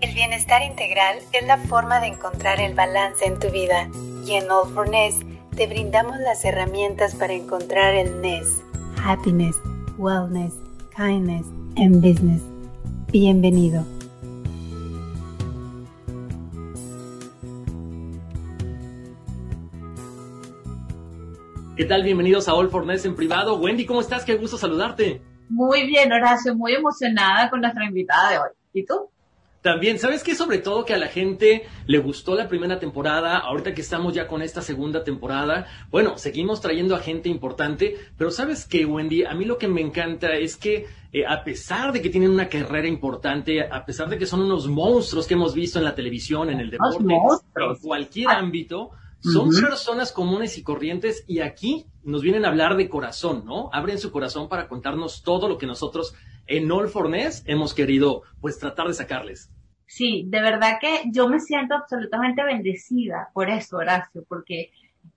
El bienestar integral es la forma de encontrar el balance en tu vida y en All for Ness te brindamos las herramientas para encontrar el Ness. Happiness, Wellness, Kindness and Business. Bienvenido. ¿Qué tal? Bienvenidos a All for Ness en privado. Wendy, ¿cómo estás? Qué gusto saludarte. Muy bien, Horacio, muy emocionada con nuestra invitada de hoy. ¿Y tú? También, ¿sabes qué? Sobre todo que a la gente le gustó la primera temporada, ahorita que estamos ya con esta segunda temporada, bueno, seguimos trayendo a gente importante, pero ¿sabes qué, Wendy? A mí lo que me encanta es que eh, a pesar de que tienen una carrera importante, a pesar de que son unos monstruos que hemos visto en la televisión, en el deporte, en cualquier ámbito, son personas comunes y corrientes y aquí nos vienen a hablar de corazón, ¿no? Abren su corazón para contarnos todo lo que nosotros en All for Ness hemos querido pues tratar de sacarles. Sí, de verdad que yo me siento absolutamente bendecida por eso, Horacio, porque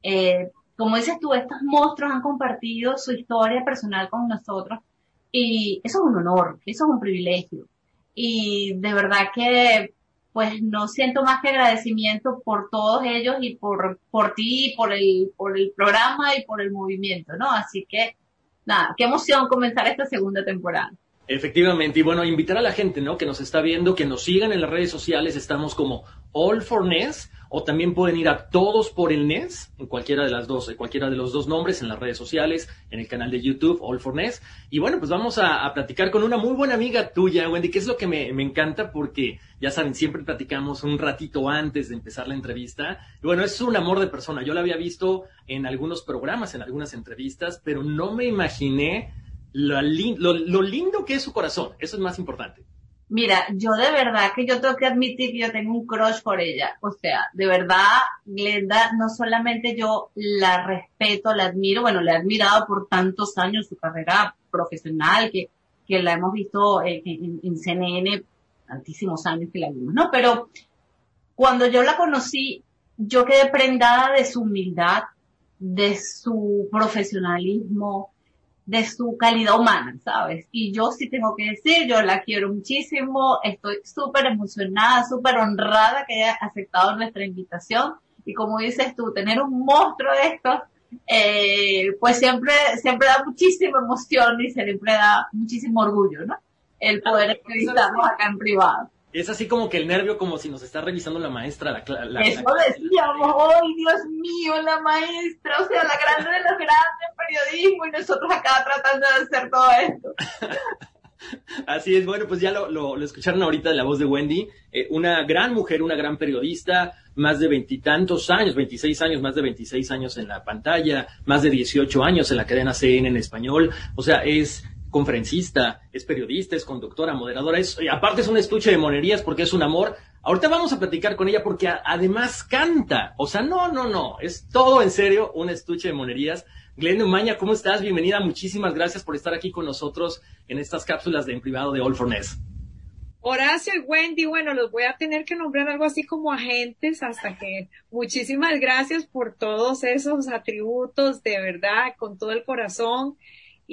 eh, como dices tú, estos monstruos han compartido su historia personal con nosotros y eso es un honor, eso es un privilegio. Y de verdad que pues no siento más que agradecimiento por todos ellos y por, por ti, por el, por el programa y por el movimiento, ¿no? Así que, nada, qué emoción comenzar esta segunda temporada. Efectivamente, y bueno, invitar a la gente, ¿no? Que nos está viendo, que nos sigan en las redes sociales, estamos como All for Ness, o también pueden ir a Todos por el NES, en cualquiera de las dos, en cualquiera de los dos nombres, en las redes sociales, en el canal de YouTube, All for NES. Y bueno, pues vamos a, platicar con una muy buena amiga tuya, Wendy, que es lo que me, me, encanta porque, ya saben, siempre platicamos un ratito antes de empezar la entrevista. Y bueno, es un amor de persona. Yo la había visto en algunos programas, en algunas entrevistas, pero no me imaginé lo, lo, lindo que es su corazón. Eso es más importante. Mira, yo de verdad que yo tengo que admitir que yo tengo un crush por ella. O sea, de verdad, Glenda, no solamente yo la respeto, la admiro, bueno, la he admirado por tantos años su carrera profesional, que, que la hemos visto en, en, en CNN, tantísimos años que la vimos, ¿no? Pero cuando yo la conocí, yo quedé prendada de su humildad, de su profesionalismo, de su calidad humana, ¿sabes? Y yo sí tengo que decir, yo la quiero muchísimo, estoy súper emocionada, súper honrada que haya aceptado nuestra invitación. Y como dices tú, tener un monstruo de estos, eh, pues siempre, siempre da muchísima emoción y siempre da muchísimo orgullo, ¿no? El poder entrevistarnos acá en privado. Es así como que el nervio, como si nos está revisando la maestra. La, la Eso decíamos, ¡ay, Dios mío, la maestra! O sea, la grande de los grandes periodismo y nosotros acá tratando de hacer todo esto. Así es, bueno, pues ya lo, lo, escucharon ahorita de la voz de Wendy, eh, una gran mujer, una gran periodista, más de veintitantos años, veintiséis años, más de veintiséis años en la pantalla, más de dieciocho años en la cadena CNN en español, o sea, es conferencista, es periodista, es conductora, moderadora, es, aparte es un estuche de monerías porque es un amor. Ahorita vamos a platicar con ella porque además canta. O sea, no, no, no, es todo en serio un estuche de monerías. Glenn Umaña, ¿cómo estás? Bienvenida, muchísimas gracias por estar aquí con nosotros en estas cápsulas de en privado de All for Ness. Horacio y Wendy, bueno, los voy a tener que nombrar algo así como agentes hasta que muchísimas gracias por todos esos atributos, de verdad, con todo el corazón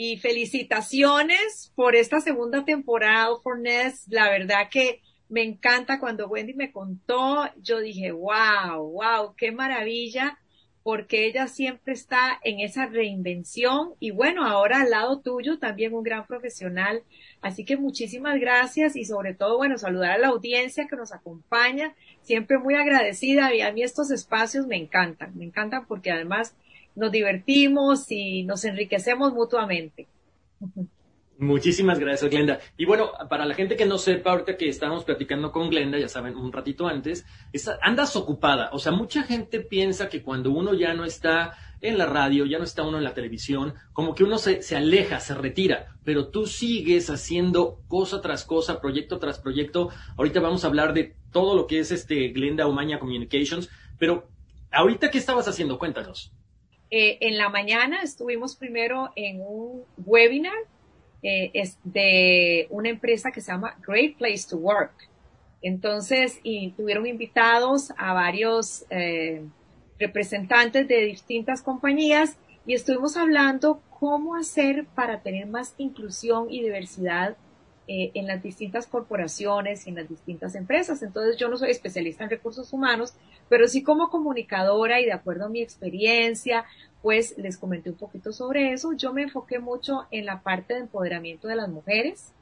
y felicitaciones por esta segunda temporada for Ness. La verdad que me encanta cuando Wendy me contó, yo dije, wow, wow, qué maravilla porque ella siempre está en esa reinvención y bueno, ahora al lado tuyo también un gran profesional. Así que muchísimas gracias y sobre todo, bueno, saludar a la audiencia que nos acompaña, siempre muy agradecida y a mí estos espacios me encantan, me encantan porque además nos divertimos y nos enriquecemos mutuamente. Muchísimas gracias, Glenda. Y bueno, para la gente que no sepa, ahorita que estábamos platicando con Glenda, ya saben, un ratito antes, andas ocupada. O sea, mucha gente piensa que cuando uno ya no está en la radio, ya no está uno en la televisión, como que uno se, se aleja, se retira, pero tú sigues haciendo cosa tras cosa, proyecto tras proyecto. Ahorita vamos a hablar de todo lo que es este Glenda Umaña Communications, pero ahorita, ¿qué estabas haciendo? Cuéntanos. Eh, en la mañana estuvimos primero en un webinar eh, de una empresa que se llama Great Place to Work. Entonces, y tuvieron invitados a varios eh, representantes de distintas compañías y estuvimos hablando cómo hacer para tener más inclusión y diversidad eh, en las distintas corporaciones y en las distintas empresas. Entonces, yo no soy especialista en recursos humanos, pero sí como comunicadora y de acuerdo a mi experiencia, pues les comenté un poquito sobre eso. Yo me enfoqué mucho en la parte de empoderamiento de las mujeres.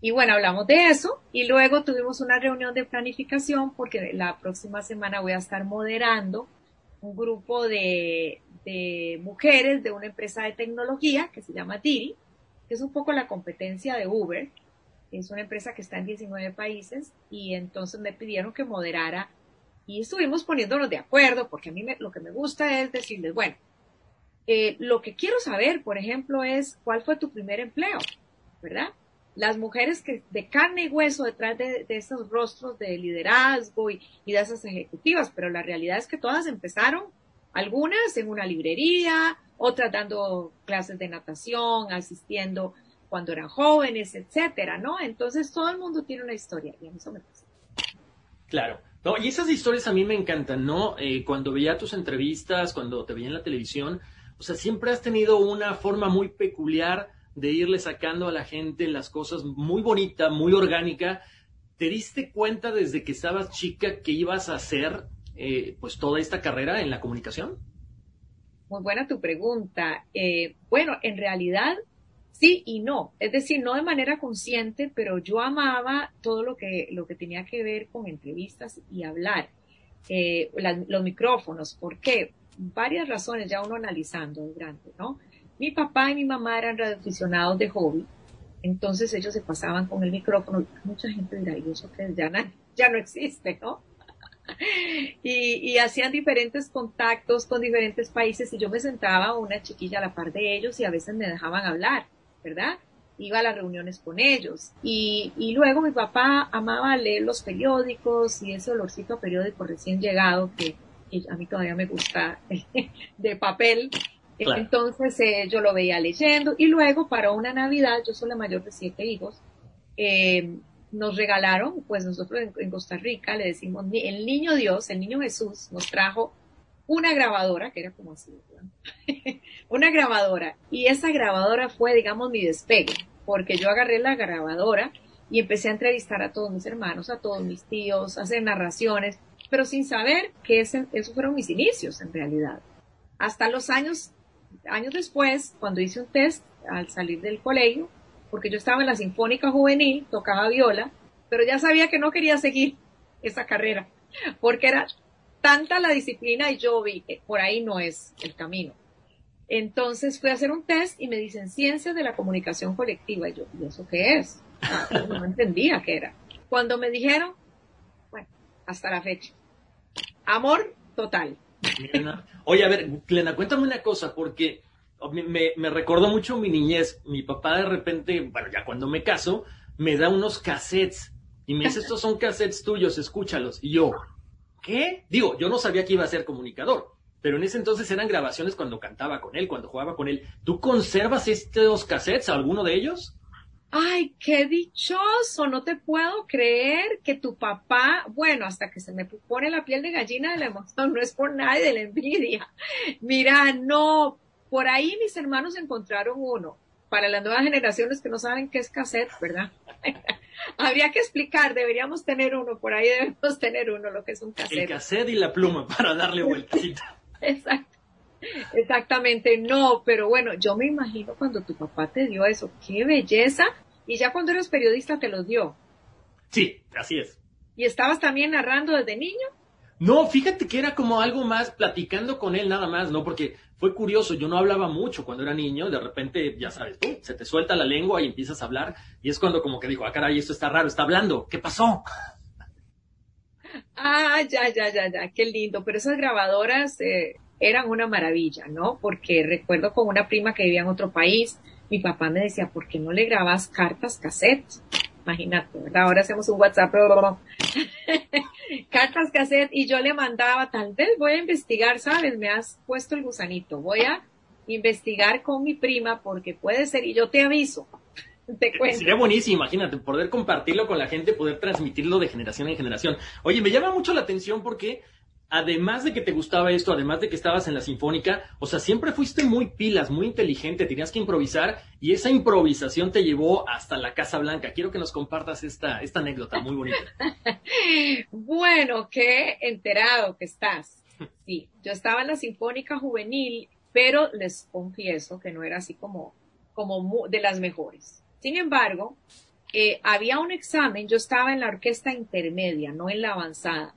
Y bueno, hablamos de eso y luego tuvimos una reunión de planificación porque la próxima semana voy a estar moderando un grupo de, de mujeres de una empresa de tecnología que se llama que es un poco la competencia de Uber. Es una empresa que está en 19 países y entonces me pidieron que moderara y estuvimos poniéndonos de acuerdo, porque a mí lo que me gusta es decirles, bueno, eh, lo que quiero saber, por ejemplo, es cuál fue tu primer empleo, ¿verdad? Las mujeres que de carne y hueso detrás de, esos rostros de liderazgo y, y, de esas ejecutivas, pero la realidad es que todas empezaron, algunas en una librería, otras dando clases de natación, asistiendo cuando eran jóvenes, etcétera, ¿no? Entonces todo el mundo tiene una historia y a mí eso me pasa. Claro. No, y esas historias a mí me encantan, ¿no? Eh, cuando veía tus entrevistas, cuando te veía en la televisión, o sea, siempre has tenido una forma muy peculiar de irle sacando a la gente las cosas muy bonita, muy orgánica. ¿Te diste cuenta desde que estabas chica que ibas a hacer eh, pues toda esta carrera en la comunicación? Muy buena tu pregunta. Eh, bueno, en realidad sí y no. Es decir, no de manera consciente, pero yo amaba todo lo que, lo que tenía que ver con entrevistas y hablar. Eh, los micrófonos, ¿por qué? Varias razones, ya uno analizando durante, ¿no? Mi papá y mi mamá eran radioaficionados de hobby, entonces ellos se pasaban con el micrófono. Mucha gente dirá, ¿y eso que ya ya no existe, no? y, y, hacían diferentes contactos con diferentes países y yo me sentaba una chiquilla a la par de ellos y a veces me dejaban hablar. ¿verdad? Iba a las reuniones con ellos. Y, y luego mi papá amaba leer los periódicos y ese olorcito a periódico recién llegado que, a mí todavía me gusta de papel. Entonces eh, yo lo veía leyendo y luego para una Navidad, yo soy la mayor de siete hijos, eh, nos regalaron, pues nosotros en, Costa Rica le decimos, el niño Dios, el niño Jesús nos trajo una grabadora, que era como así, una grabadora. Y esa grabadora fue, digamos, mi despegue, porque yo agarré la grabadora y empecé a entrevistar a todos mis hermanos, a todos mis tíos, a hacer narraciones, pero sin saber que ese, esos fueron mis inicios en realidad. Hasta los años, años después, cuando hice un test al salir del colegio, porque yo estaba en la Sinfónica Juvenil, tocaba viola, pero ya sabía que no quería seguir esa carrera, porque era tanta la disciplina y yo vi que por ahí no es el camino. Entonces fui a hacer un test y me dicen ciencias de la comunicación colectiva. Y yo, ¿y eso qué es? Ah, no entendía qué era. Cuando me dijeron, bueno, hasta la fecha. Amor total. Oye, a ver, Glena, cuéntame una cosa, porque me, me recordó mucho mi niñez. Mi papá de repente, bueno, ya cuando me caso, me da unos cassettes y me dice, estos son cassettes tuyos, escúchalos. Y yo, ¿qué? Digo, yo no sabía que iba a ser comunicador, pero en ese entonces eran grabaciones cuando cantaba con él, cuando jugaba con él. ¿Tú conservas estos cassettes, alguno de ellos? Ay, qué dichoso, no te puedo creer que tu papá, bueno, hasta que se me pone la piel de gallina de la emoción, no es por nadie de la envidia. Mira, no, por ahí mis hermanos encontraron uno. Para las nuevas generaciones que no saben qué es cassette, ¿verdad? Habría que explicar, deberíamos tener uno, por ahí debemos tener uno, lo que es un cassette. El cassette y la pluma para darle vueltita. Exacto. Exactamente, no, pero bueno, yo me imagino cuando tu papá te dio eso, qué belleza, y ya cuando eres periodista te lo dio. Sí, así es. ¿Y estabas también narrando desde niño? No, fíjate que era como algo más platicando con él nada más, ¿no? Porque fue curioso, yo no hablaba mucho cuando era niño, de repente, ya sabes, tú, se te suelta la lengua y empiezas a hablar, y es cuando como que dijo, ah, caray, esto está raro, está hablando, ¿qué pasó? Ah, ya, ya, ya, ya, qué lindo, pero esas grabadoras eh, eran una maravilla, ¿no? Porque recuerdo con una prima que vivía en otro país, mi papá me decía, ¿por qué no le grabas cartas cassette? Imagínate, ¿verdad? Ahora hacemos un WhatsApp, cartas cassette y yo le mandaba, tal vez voy a investigar, ¿sabes? Me has puesto el gusanito, voy a investigar con mi prima porque puede ser y yo te aviso. Te cuento. Sería buenísimo, imagínate, poder compartirlo con la gente, poder transmitirlo de generación en generación. Oye, me llama mucho la atención porque además de que te gustaba esto, además de que estabas en la sinfónica, o sea, siempre fuiste muy pilas, muy inteligente, tenías que improvisar y esa improvisación te llevó hasta la Casa Blanca. Quiero que nos compartas esta, esta anécdota muy bonita. bueno, qué enterado que estás. Sí, yo estaba en la sinfónica juvenil, pero les confieso que no era así como, como de las mejores. Sin embargo, eh, había un examen, yo estaba en la orquesta intermedia, no en la avanzada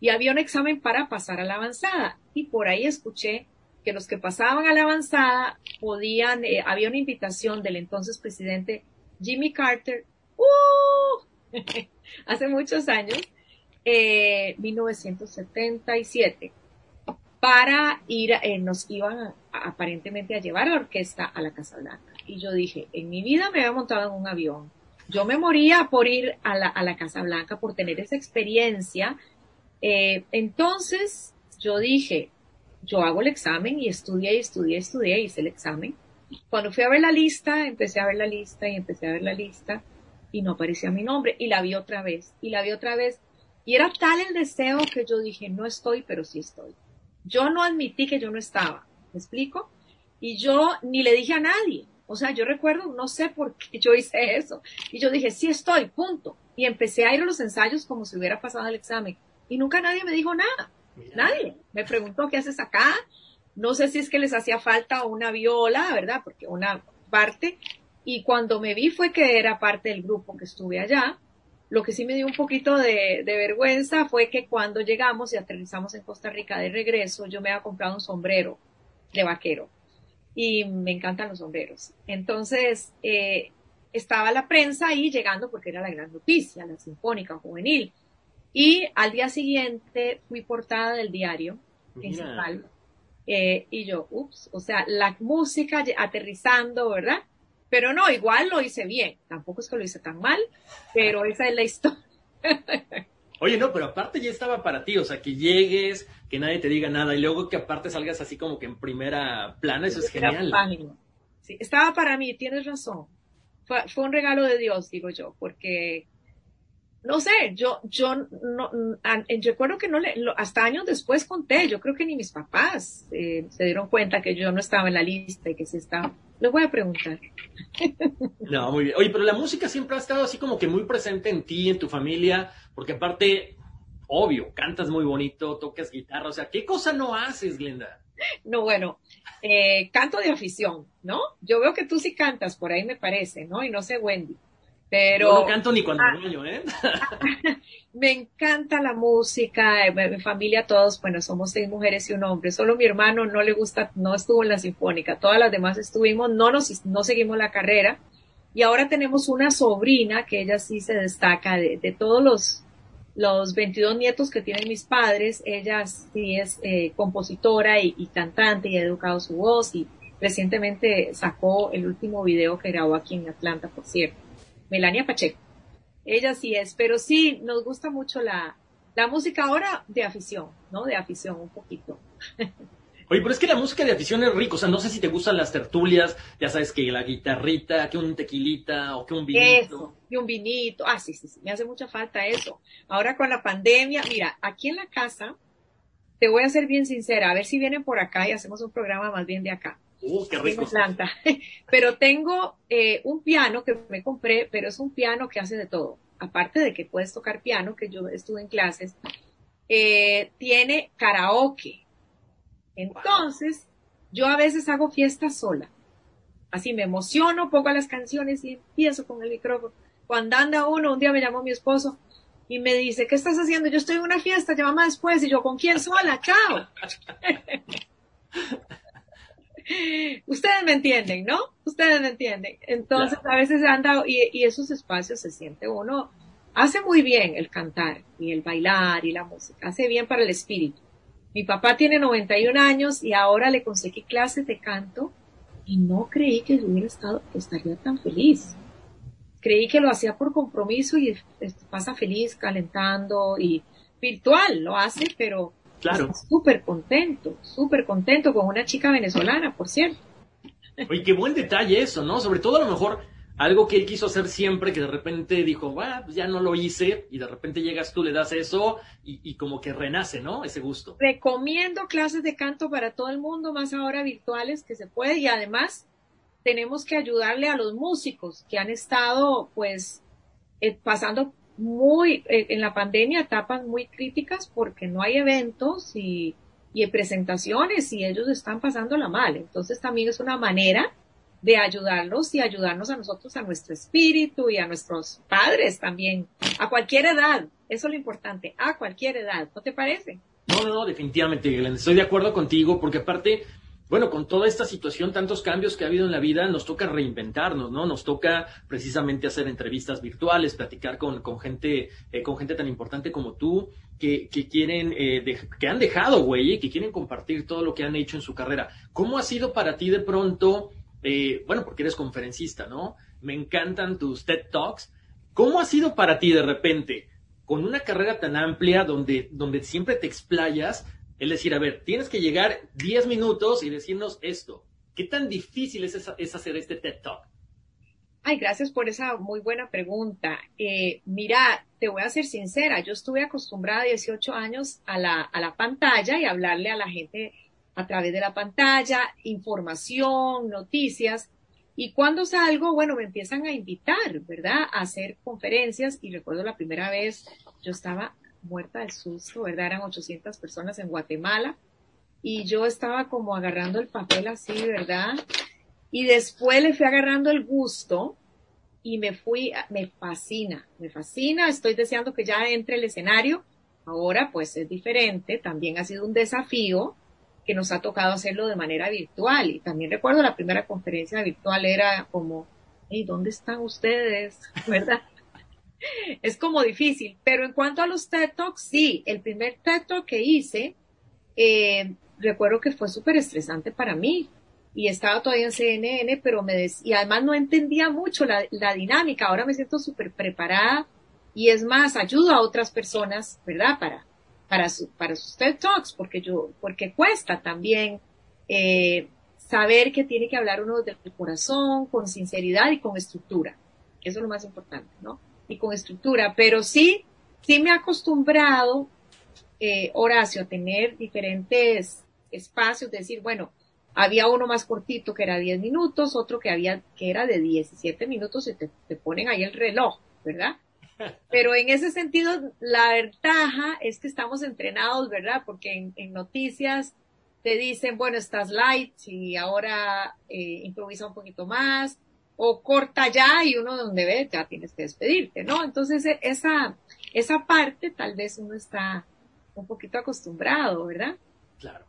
y había un examen para pasar a la avanzada. Y por ahí escuché que los que pasaban a la avanzada podían, eh, había una invitación del entonces presidente Jimmy Carter, ¡uh! hace muchos años, eh, 1977, para ir, eh, nos iban aparentemente a llevar la orquesta a la Casa Blanca. Y yo dije, en mi vida me había montado en un avión. Yo me moría por ir a la, a la Casa Blanca, por tener esa experiencia eh, entonces yo dije, yo hago el examen y estudié y estudié, estudié, hice el examen. Cuando fui a ver la lista, empecé a ver la lista y empecé a ver la lista y no aparecía mi nombre y la vi otra vez y la vi otra vez y era tal el deseo que yo dije, no estoy, pero sí estoy. Yo no admití que yo no estaba, ¿me explico? Y yo ni le dije a nadie. O sea, yo recuerdo, no sé por qué yo hice eso. Y yo dije, sí estoy, punto. Y empecé a ir a los ensayos como si hubiera pasado el examen y nunca nadie me dijo nada. Nadie. Me preguntó, ¿qué haces acá? No sé si es que les hacía falta una viola, ¿verdad? Porque una parte. Y cuando me vi fue que era parte del grupo que estuve allá. Lo que sí me dio un poquito de, vergüenza fue que cuando llegamos y aterrizamos en Costa Rica de regreso, yo me había comprado un sombrero de vaquero. Y me encantan los sombreros. Entonces, eh, estaba la prensa ahí llegando porque era la gran noticia, la Sinfónica Juvenil. Y al día siguiente fui portada del diario principal. Eh, y yo, ups, o sea, la música aterrizando, ¿verdad? Pero no, igual lo hice bien. Tampoco es que lo hice tan mal, pero esa es la historia. Oye, no, pero aparte ya estaba para ti, o sea, que llegues, que nadie te diga nada y luego que aparte salgas así como que en primera plana, eso es genial. Sí, estaba para mí, tienes razón. Fue, fue un regalo de Dios, digo yo, porque no sé, yo, yo no, recuerdo que no le, hasta años después conté, yo creo que ni mis papás eh, se dieron cuenta que yo no estaba en la lista y que sí estaba. Les voy a preguntar. No, muy bien. Oye, pero la música siempre ha estado así como que muy presente en ti, en tu familia, porque aparte, obvio, cantas muy bonito, tocas guitarra, o sea, ¿qué cosa no haces, Glenda? No, bueno, eh, canto de afición, ¿no? Yo veo que tú sí cantas, por ahí me parece, ¿no? Y no sé, Wendy. Pero, no canto ni cuando ah, ¿eh? me encanta la música, eh, mi familia todos, bueno, somos seis mujeres y un hombre, solo mi hermano no le gusta, no estuvo en la sinfónica, todas las demás estuvimos, no nos, no seguimos la carrera, y ahora tenemos una sobrina que ella sí se destaca de, de todos los, los 22 nietos que tienen mis padres, ella sí es eh, compositora y, y cantante y ha educado su voz y recientemente sacó el último video que grabó aquí en Atlanta, por cierto. Melania Pacheco. Ella sí es, pero sí nos gusta mucho la, la música ahora de afición, ¿no? De afición un poquito. Oye, pero es que la música de afición es rico, o sea, no sé si te gustan las tertulias, ya sabes que la guitarrita, que un tequilita o que un vinito. Eso, que un vinito, ah, sí, sí, sí, me hace mucha falta eso. Ahora con la pandemia, mira, aquí en la casa, te voy a ser bien sincera, a ver si vienen por acá y hacemos un programa más bien de acá. Uh, qué rico. Planta. Pero tengo eh, un piano que me compré, pero es un piano que hace de todo. Aparte de que puedes tocar piano, que yo estuve en clases, eh, tiene karaoke. Entonces, yo a veces hago fiesta sola. Así me emociono, pongo las canciones y empiezo con el micrófono. Cuando anda uno, un día me llamó mi esposo y me dice, ¿qué estás haciendo? Yo estoy en una fiesta, llámame después. Y yo, ¿con quién sola? Chao. Ustedes me entienden, ¿no? Ustedes me entienden. Entonces, a veces anda, y, y esos espacios se siente uno, hace muy bien el cantar y el bailar y la música, hace bien para el espíritu. Mi papá tiene 91 años y ahora le conseguí clases de canto y no creí que hubiera estado, estaría tan feliz. Creí que lo hacía por compromiso y pasa feliz calentando y virtual lo hace, pero claro. súper contento, súper contento con una chica venezolana, por cierto. Oye, qué buen detalle eso, ¿no? Sobre todo a lo mejor algo que él quiso hacer siempre, que de repente dijo, bueno, pues ya no lo hice, y de repente llegas tú, le das eso, y, como que renace, ¿no? Ese gusto. Recomiendo clases de canto para todo el mundo, más ahora virtuales que se puede, y además tenemos que ayudarle a los músicos que han estado, pues, eh, pasando muy, eh, en la pandemia, etapas muy críticas porque no hay eventos y, y presentaciones y ellos están pasándola mal. Entonces también es una manera de ayudarlos y ayudarnos a nosotros, a nuestro espíritu y a nuestros padres también, a cualquier edad. Eso es lo importante, a cualquier edad. ¿No te parece? No, no, definitivamente, Glenn. Estoy de acuerdo contigo porque aparte, bueno, con toda esta situación, tantos cambios que ha habido en la vida, nos toca reinventarnos, ¿no? Nos toca precisamente hacer entrevistas virtuales, platicar con, con gente, eh, con gente tan importante como tú, que, que quieren, eh, que han dejado, güey, que quieren compartir todo lo que han hecho en su carrera. ¿Cómo ha sido para ti de pronto eh, bueno, porque eres conferencista, ¿no? Me encantan tus TED Talks. ¿Cómo ha sido para ti de repente, con una carrera tan amplia donde, donde siempre te explayas, es decir, a ver, tienes que llegar 10 minutos y decirnos esto? ¿Qué tan difícil es, es hacer este TED Talk? Ay, gracias por esa muy buena pregunta. Eh, mira, te voy a ser sincera, yo estuve acostumbrada 18 años a la, a la pantalla y hablarle a la gente a través de la pantalla, información, noticias. Y cuando salgo, bueno, me empiezan a invitar, ¿verdad? A hacer conferencias. Y recuerdo la primera vez, yo estaba muerta del susto, ¿verdad? Eran 800 personas en Guatemala. Y yo estaba como agarrando el papel así, ¿verdad? Y después le fui agarrando el gusto y me fui, me fascina, me fascina. Estoy deseando que ya entre el escenario. Ahora pues es diferente, también ha sido un desafío que nos ha tocado hacerlo de manera virtual. Y también recuerdo la primera conferencia virtual era como, hey, ¿dónde están ustedes? ¿Verdad? es como difícil. Pero en cuanto a los TED Talks, sí, el primer TED Talk que hice, eh, recuerdo que fue súper estresante para mí. Y estaba todavía en CNN, pero me decía, y además no entendía mucho la, dinámica. Ahora me siento súper preparada y es más, ayudo a otras personas, ¿verdad? Para, para, su, sus TED Talks, porque yo, porque cuesta también eh, saber que tiene que hablar uno del corazón, con sinceridad y con estructura. Eso es lo más importante, ¿no? Y con estructura. Pero sí, sí me he acostumbrado, eh, Horacio, a tener diferentes espacios, decir, bueno, había uno más cortito que era 10 minutos, otro que había, que era de 17 minutos y te, te ponen ahí el reloj, ¿verdad? Pero en ese sentido, la ventaja es que estamos entrenados, ¿verdad? Porque en, noticias te dicen, bueno, estás light y ahora eh, improvisa un poquito más, o corta ya y uno donde ve ya tienes que despedirte, ¿no? Entonces e, esa, esa parte tal vez uno está un poquito acostumbrado, ¿verdad? Claro.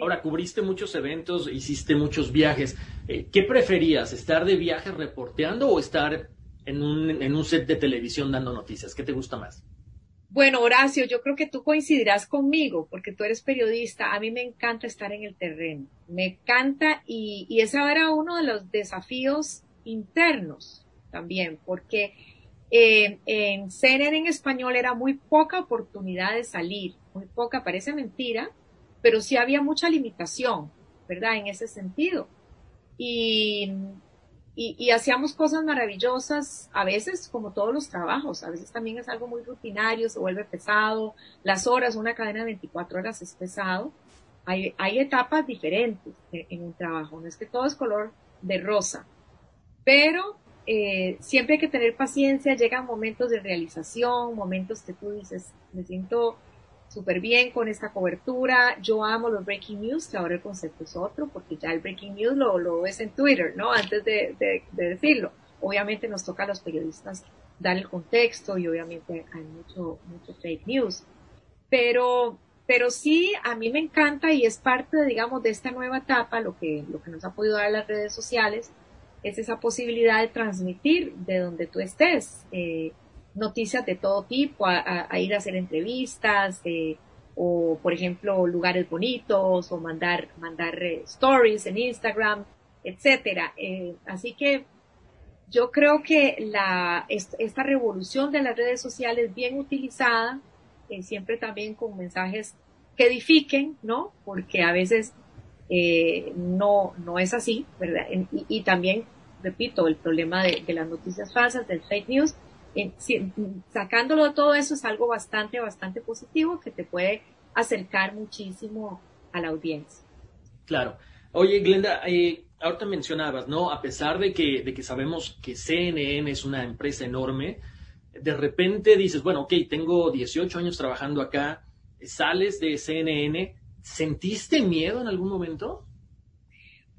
Ahora, cubriste muchos eventos, hiciste muchos viajes. Eh, ¿Qué preferías, estar de viaje reporteando o estar en un, en un set de televisión dando noticias? ¿Qué te gusta más? Bueno, Horacio, yo creo que tú coincidirás conmigo porque tú eres periodista. A mí me encanta estar en el terreno. Me encanta y, y ese era uno de los desafíos internos también, porque eh, en CNN en español era muy poca oportunidad de salir, muy poca, parece mentira, pero sí había mucha limitación, ¿verdad? En ese sentido. Y y, hacíamos cosas maravillosas, a veces como todos los trabajos, a veces también es algo muy rutinario, se vuelve pesado, las horas, una cadena de 24 horas es pesado. Hay, hay etapas diferentes en, un trabajo, no es que todo es color de rosa, pero eh, siempre hay que tener paciencia, llegan momentos de realización, momentos que tú dices, me siento súper bien con esta cobertura. Yo amo los breaking news, que ahora el concepto es otro, porque ya el breaking news lo, lo ves en Twitter, ¿no? Antes de, de, decirlo. Obviamente nos toca a los periodistas dar el contexto y obviamente hay mucho, mucho fake news. Pero, pero sí, a mí me encanta y es parte, digamos, de esta nueva etapa, lo que, lo que nos ha podido dar las redes sociales, es esa posibilidad de transmitir de donde tú estés. Eh, noticias de todo tipo, a, ir a hacer entrevistas, eh, o por ejemplo lugares bonitos, o mandar, mandar eh, stories en Instagram, etcétera. Eh, así que yo creo que la, esta revolución de las redes sociales bien utilizada, siempre también con mensajes que edifiquen, ¿no? Porque a veces no, no es así, ¿verdad? Y, también, repito, el problema de, de las noticias falsas, del fake news, sacándolo todo eso es algo bastante, bastante positivo que te puede acercar muchísimo a la audiencia. Claro. Oye, Glenda, eh, ahorita mencionabas, ¿no? A pesar de que, de que sabemos que CNN es una empresa enorme, de repente dices, bueno, ok, tengo 18 años trabajando acá, sales de CNN, ¿sentiste miedo en algún momento?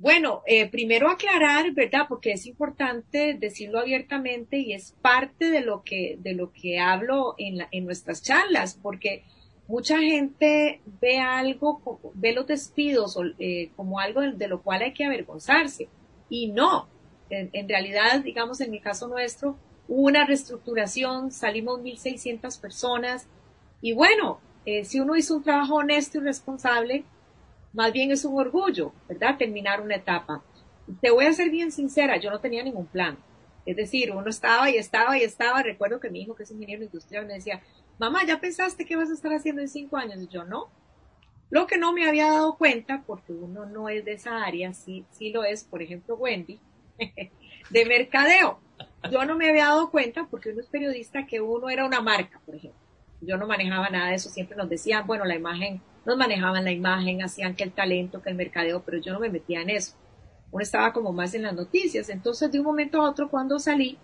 Bueno, eh, primero aclarar, ¿verdad? Porque es importante decirlo abiertamente y es parte de lo que, de lo que hablo en, nuestras charlas, porque mucha gente ve algo, ve los despidos eh, como algo de, lo cual hay que avergonzarse. Y no, en, realidad, digamos, en mi caso nuestro, hubo una reestructuración, salimos 1.600 personas y bueno, eh, si uno hizo un trabajo honesto y responsable, más bien es un orgullo, ¿verdad? Terminar una etapa. Te voy a ser bien sincera, yo no tenía ningún plan. Es decir, uno estaba y estaba y estaba. Recuerdo que mi hijo, que es ingeniero industrial, me decía, mamá, ¿ya pensaste qué vas a estar haciendo en cinco años? Y yo no. Lo que no me había dado cuenta, porque uno no es de esa área, sí, sí lo es, por ejemplo, Wendy, de mercadeo. Yo no me había dado cuenta porque uno es periodista que uno era una marca, por ejemplo. Yo no manejaba nada de eso, siempre nos decían, bueno, la imagen nos manejaban la imagen, hacían que el talento, que el mercadeo, pero yo no me metía en eso. Uno estaba como más en las noticias. Entonces, de un momento a otro, cuando salí,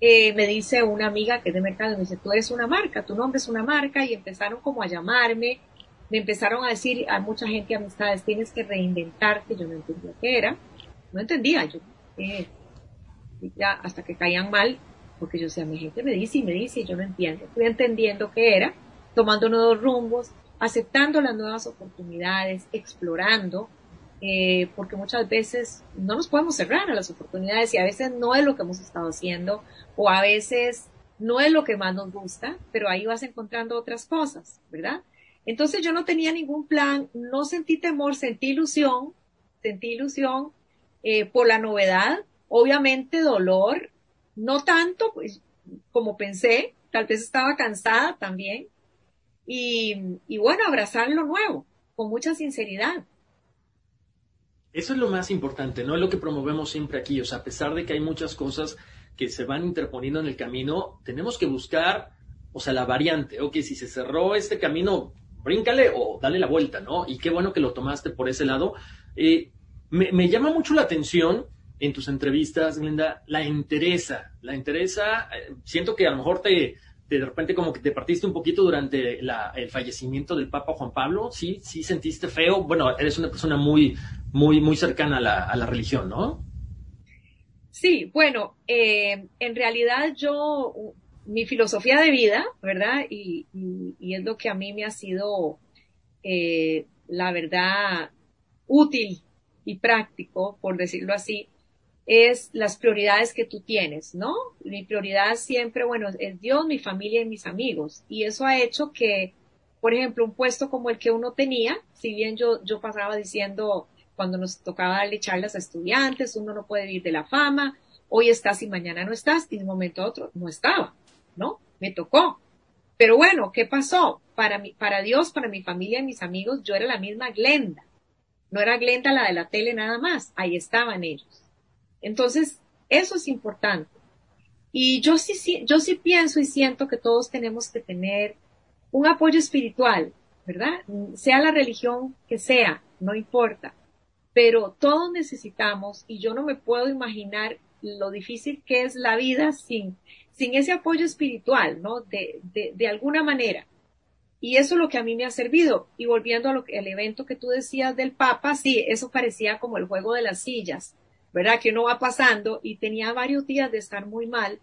eh, me dice una amiga que es de mercado, me dice, tú eres una marca, tu nombre es una marca, y empezaron como a llamarme, me empezaron a decir a mucha gente, amistades, tienes que reinventarte, yo no entendía qué era, no entendía, yo, eh, ya hasta que caían mal, porque yo decía, mi gente me dice y me dice, y yo no entiendo, estoy entendiendo qué era, tomando nuevos rumbos, aceptando las nuevas oportunidades, explorando, eh, porque muchas veces no nos podemos cerrar a las oportunidades y a veces no es lo que hemos estado haciendo o a veces no es lo que más nos gusta, pero ahí vas encontrando otras cosas, ¿verdad? Entonces yo no tenía ningún plan, no sentí temor, sentí ilusión, sentí ilusión eh, por la novedad, obviamente dolor, no tanto pues, como pensé, tal vez estaba cansada también, y, bueno, abrazar lo nuevo con mucha sinceridad. Eso es lo más importante, ¿no? Es lo que promovemos siempre aquí. O sea, a pesar de que hay muchas cosas que se van interponiendo en el camino, tenemos que buscar, o sea, la variante. Ok, si se cerró este camino, bríncale o dale la vuelta, ¿no? Y qué bueno que lo tomaste por ese lado. Eh, me, me, llama mucho la atención en tus entrevistas, Linda, la interesa. La interesa, eh, siento que a lo mejor te, de repente como que te partiste un poquito durante el fallecimiento del Papa Juan Pablo, sí, sí sentiste feo. Bueno, eres una persona muy, muy, muy cercana a la, la religión, ¿no? Sí, bueno, eh, en realidad yo, mi filosofía de vida, ¿verdad? Y, y, es lo que a mí me ha sido, eh, la verdad, útil y práctico, por decirlo así, es las prioridades que tú tienes, ¿no? Mi prioridad siempre, bueno, es Dios, mi familia y mis amigos. Y eso ha hecho que, por ejemplo, un puesto como el que uno tenía, si bien yo, yo pasaba diciendo cuando nos tocaba darle charlas a estudiantes, uno no puede vivir de la fama, hoy estás y mañana no estás, y de un momento a otro no estaba, ¿no? Me tocó. Pero bueno, ¿qué pasó? Para mi, para Dios, para mi familia y mis amigos, yo era la misma Glenda. No era Glenda la de la tele nada más, ahí estaban ellos. Entonces, eso es importante. Y yo sí, yo sí pienso y siento que todos tenemos que tener un apoyo espiritual, ¿verdad? Sea la religión que sea, no importa. Pero todos necesitamos, y yo no me puedo imaginar lo difícil que es la vida sin, sin ese apoyo espiritual, ¿no? De, de, de alguna manera. Y eso es lo que a mí me ha servido. Y volviendo al evento que tú decías del Papa, sí, eso parecía como el juego de las sillas, ¿verdad? Que uno va pasando y tenía varios días de estar muy mal.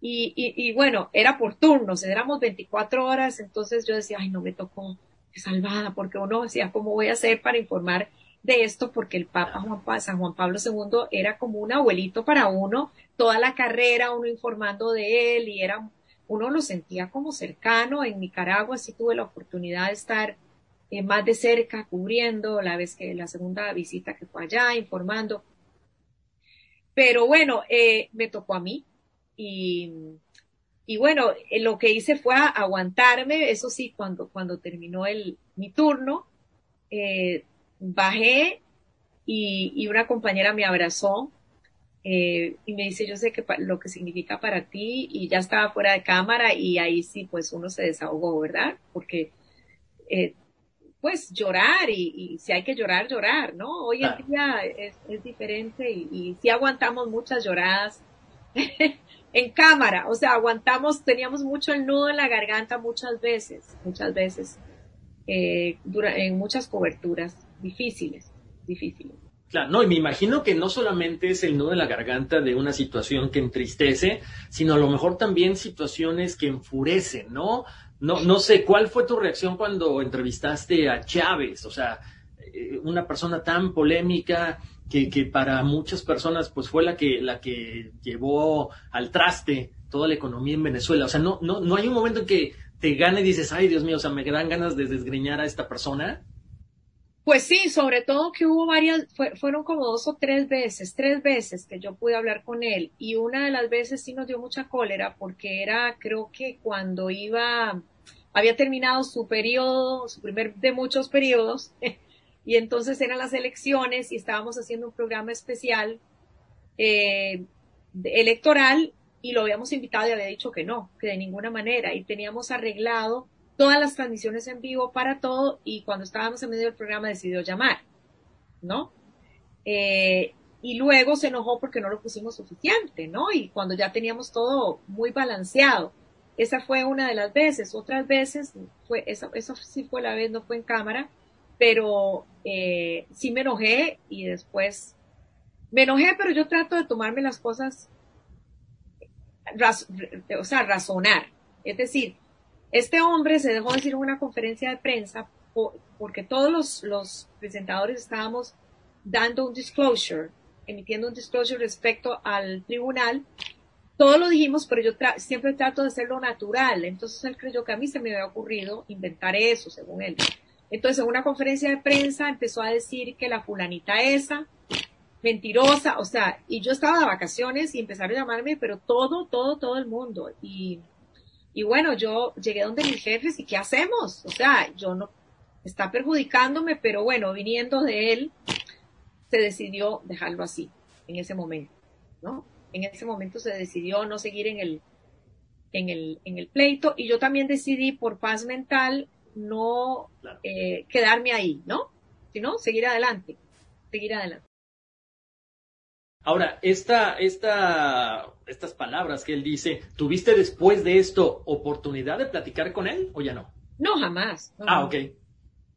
Y, y, y bueno, era por turnos, éramos 24 horas, entonces yo decía, ay, no me tocó, qué salvada, porque uno decía, ¿cómo voy a hacer para informar de esto? Porque el Papa Juan, San Juan Pablo II era como un abuelito para uno, toda la carrera, uno informando de él y era uno lo sentía como cercano. En Nicaragua sí tuve la oportunidad de estar eh, más de cerca cubriendo la vez que la segunda visita que fue allá, informando. Pero bueno, eh, me tocó a mí y, y bueno, eh, lo que hice fue aguantarme, eso sí, cuando, cuando terminó el, mi turno, bajé y, y, una compañera me abrazó eh, y me dice, yo sé que lo que significa para ti y ya estaba fuera de cámara y ahí sí, pues uno se desahogó, ¿verdad? Porque, eh, pues llorar y, si hay que llorar, llorar, ¿no? Hoy en día es, es diferente y, y sí aguantamos muchas lloradas en cámara, o sea, aguantamos, teníamos mucho el nudo en la garganta muchas veces, muchas veces, eh, en muchas coberturas difíciles, difíciles. Claro, no, y me imagino que no solamente es el nudo en la garganta de una situación que entristece, sino a lo mejor también situaciones que enfurecen, ¿no? No, no sé, ¿cuál fue tu reacción cuando entrevistaste a Chávez? O sea, eh, una persona tan polémica que, que para muchas personas pues fue la que, la que llevó al traste toda la economía en Venezuela. O sea, no, no, no hay un momento en que te gane y dices, ay Dios mío, o sea, me dan ganas de desgreñar a esta persona. Pues sí, sobre todo que hubo varias, fueron como dos o tres veces, tres veces que yo pude hablar con él. Y una de las veces sí nos dio mucha cólera porque era, creo que cuando iba, había terminado su periodo, su primer de muchos periodos y entonces eran las elecciones y estábamos haciendo un programa especial eh, electoral y lo habíamos invitado y había dicho que no, que de ninguna manera. Y teníamos arreglado todas las transmisiones en vivo para todo y cuando estábamos en medio del programa decidió llamar, ¿no? Eh, y luego se enojó porque no lo pusimos suficiente, ¿no? Y cuando ya teníamos todo muy balanceado. Esa fue una de las veces. Otras veces, fue, eso, eso sí fue la vez, no fue en cámara, pero eh, sí me enojé y después me enojé, pero yo trato de tomarme las cosas, o sea, razonar. Es decir, este hombre se dejó decir en una conferencia de prensa porque todos los, presentadores estábamos dando un disclosure, emitiendo un disclosure respecto al tribunal. Todo lo dijimos, pero yo siempre trato de hacerlo natural. Entonces él creyó que a mí se me había ocurrido inventar eso, según él. Entonces en una conferencia de prensa empezó a decir que la fulanita esa, mentirosa, o sea, y yo estaba de vacaciones y empezaron a llamarme, pero todo, todo, todo el mundo. Y y bueno, yo llegué donde mis jefes y ¿qué hacemos? O sea, yo no, está perjudicándome, pero bueno, viniendo de él, se decidió dejarlo así, en ese momento, ¿no? En ese momento se decidió no seguir en el, en el, en el pleito y yo también decidí por paz mental no eh, quedarme ahí, ¿no? Sino seguir adelante, seguir adelante. Ahora, esta, esta, estas palabras que él dice, ¿tuviste después de esto oportunidad de platicar con él o ya no? No, jamás. ah, ok.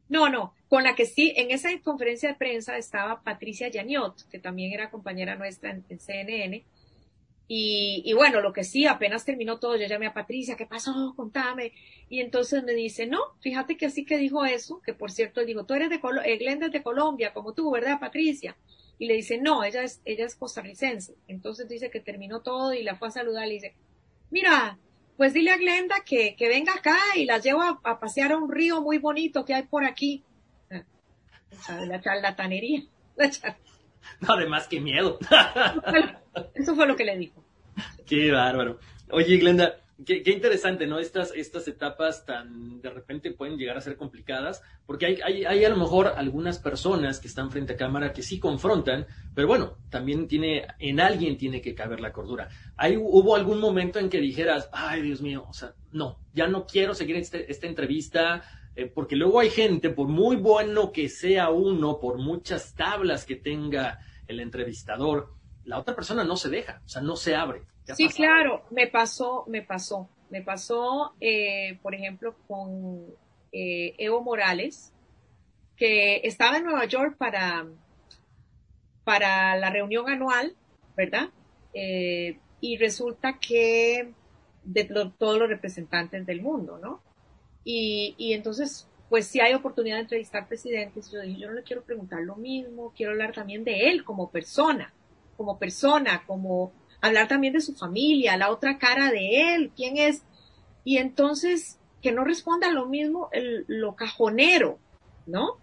No, no. Con la que sí, en esa conferencia de prensa estaba Patricia Yaniot, que también era compañera nuestra en, CNN. Y, y, bueno, lo que sí, apenas terminó todo, yo llamé a Patricia, ¿qué pasó? Contame. Y entonces me dice, no, fíjate que así que dijo eso, que por cierto, él dijo, tú eres de, Col eh, Glenda es de Colombia, como tú, ¿verdad, Patricia? Y le dice, no, ella es, ella es costarricense. Entonces dice que terminó todo y la fue a saludar y le dice, mira, pues dile a Glenda que, que venga acá y la llevo a, pasear a un río muy bonito que hay por aquí. La charlatanería. No, además, qué miedo. Eso fue lo que le dijo. Qué bárbaro. Oye, Glenda, Qué, interesante, ¿no? Estas, estas etapas tan de repente pueden llegar a ser complicadas, porque hay, hay, hay, a lo mejor algunas personas que están frente a cámara que sí confrontan, pero bueno, también tiene, en alguien tiene que caber la cordura. ¿Hay, ¿Hubo algún momento en que dijeras, ay Dios mío, o sea, no, ya no quiero seguir este, esta entrevista, eh, porque luego hay gente, por muy bueno que sea uno, por muchas tablas que tenga el entrevistador, la otra persona no se deja, o sea, no se abre. Sí, claro, me pasó, me pasó. Me pasó, eh, por ejemplo, con eh, Evo Morales, que estaba en Nueva York para, para la reunión anual, ¿verdad? Eh, y resulta que de todos los representantes del mundo, ¿no? Y, y entonces, pues si hay oportunidad de entrevistar presidentes, yo dije, yo no le quiero preguntar lo mismo, quiero hablar también de él como persona, como persona, como hablar también de su familia, la otra cara de él, quién es. Y entonces, que no responda lo mismo el, lo cajonero, ¿no?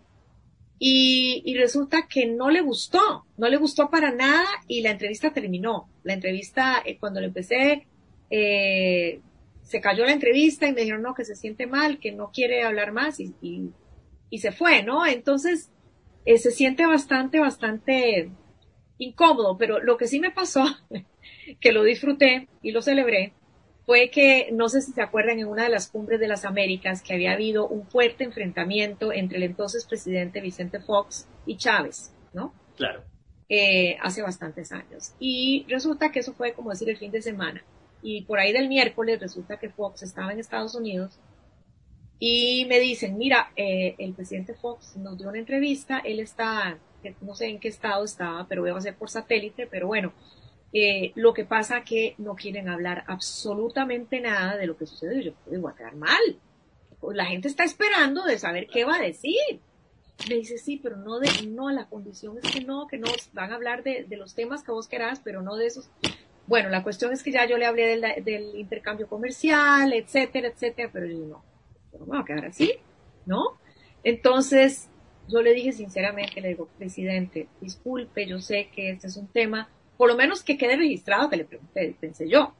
Y, y, resulta que no le gustó, no le gustó para nada y la entrevista terminó. La entrevista, eh, cuando le empecé, eh, se cayó la entrevista y me dijeron no, que se siente mal, que no quiere hablar más y, y, y se fue, ¿no? Entonces, eh, se siente bastante, bastante incómodo, pero lo que sí me pasó, que lo disfruté y lo celebré, fue que, no sé si se acuerdan, en una de las cumbres de las Américas, que había habido un fuerte enfrentamiento entre el entonces presidente Vicente Fox y Chávez, ¿no? Claro. Eh, hace bastantes años. Y resulta que eso fue, como decir, el fin de semana. Y por ahí del miércoles resulta que Fox estaba en Estados Unidos y me dicen, mira, eh, el presidente Fox nos dio una entrevista, él está, no sé en qué estado estaba, pero voy a hacer por satélite, pero bueno, eh, lo que pasa que no quieren hablar absolutamente nada de lo que sucedió. Yo pues, voy a quedar mal. Pues, la gente está esperando de saber qué va a decir. Me dice, sí, pero no de, no, la condición es que no, que no, van a hablar de, de los temas que vos querás, pero no de esos. Bueno, la cuestión es que ya yo le hablé del, intercambio comercial, etcétera, etcétera, pero yo no, no me voy a quedar así, ¿no? Entonces, yo le dije sinceramente, le digo, presidente, disculpe, yo sé que este es un tema por lo menos que quede registrado que le pregunté, pensé yo.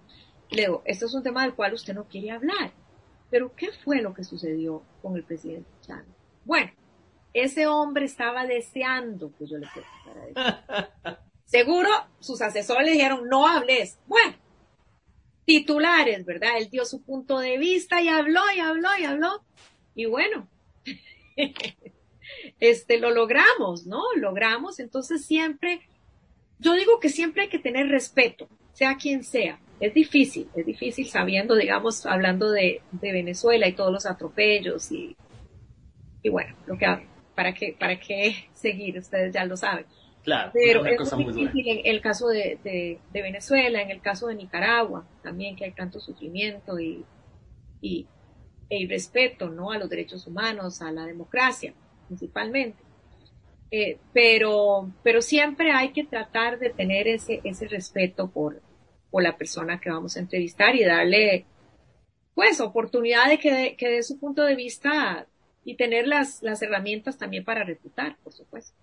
Le digo, esto es un tema del cual usted no quiere hablar. Pero ¿qué fue lo que sucedió con el presidente Chávez? Bueno, ese hombre estaba deseando que yo le preguntara. Seguro sus asesores le dijeron, no hables. Bueno, titulares, ¿verdad? Él dio su punto de vista y habló y habló y habló. Y bueno, este, lo logramos, ¿no? Logramos. Entonces siempre yo digo que siempre hay que tener respeto, sea quien sea. Es difícil, es difícil sabiendo, digamos, hablando de, Venezuela y todos los atropellos y, y bueno, lo que para qué, para qué seguir, ustedes ya lo saben. Claro, pero es muy difícil en el caso de, de, Venezuela, en el caso de Nicaragua, también que hay tanto sufrimiento y, y, y respeto, ¿no? A los derechos humanos, a la democracia, principalmente. Eh, pero, pero siempre hay que tratar de tener ese, ese respeto por, por la persona que vamos a entrevistar y darle, pues, oportunidad de que que su punto de vista y tener las, las herramientas también para refutar, por supuesto.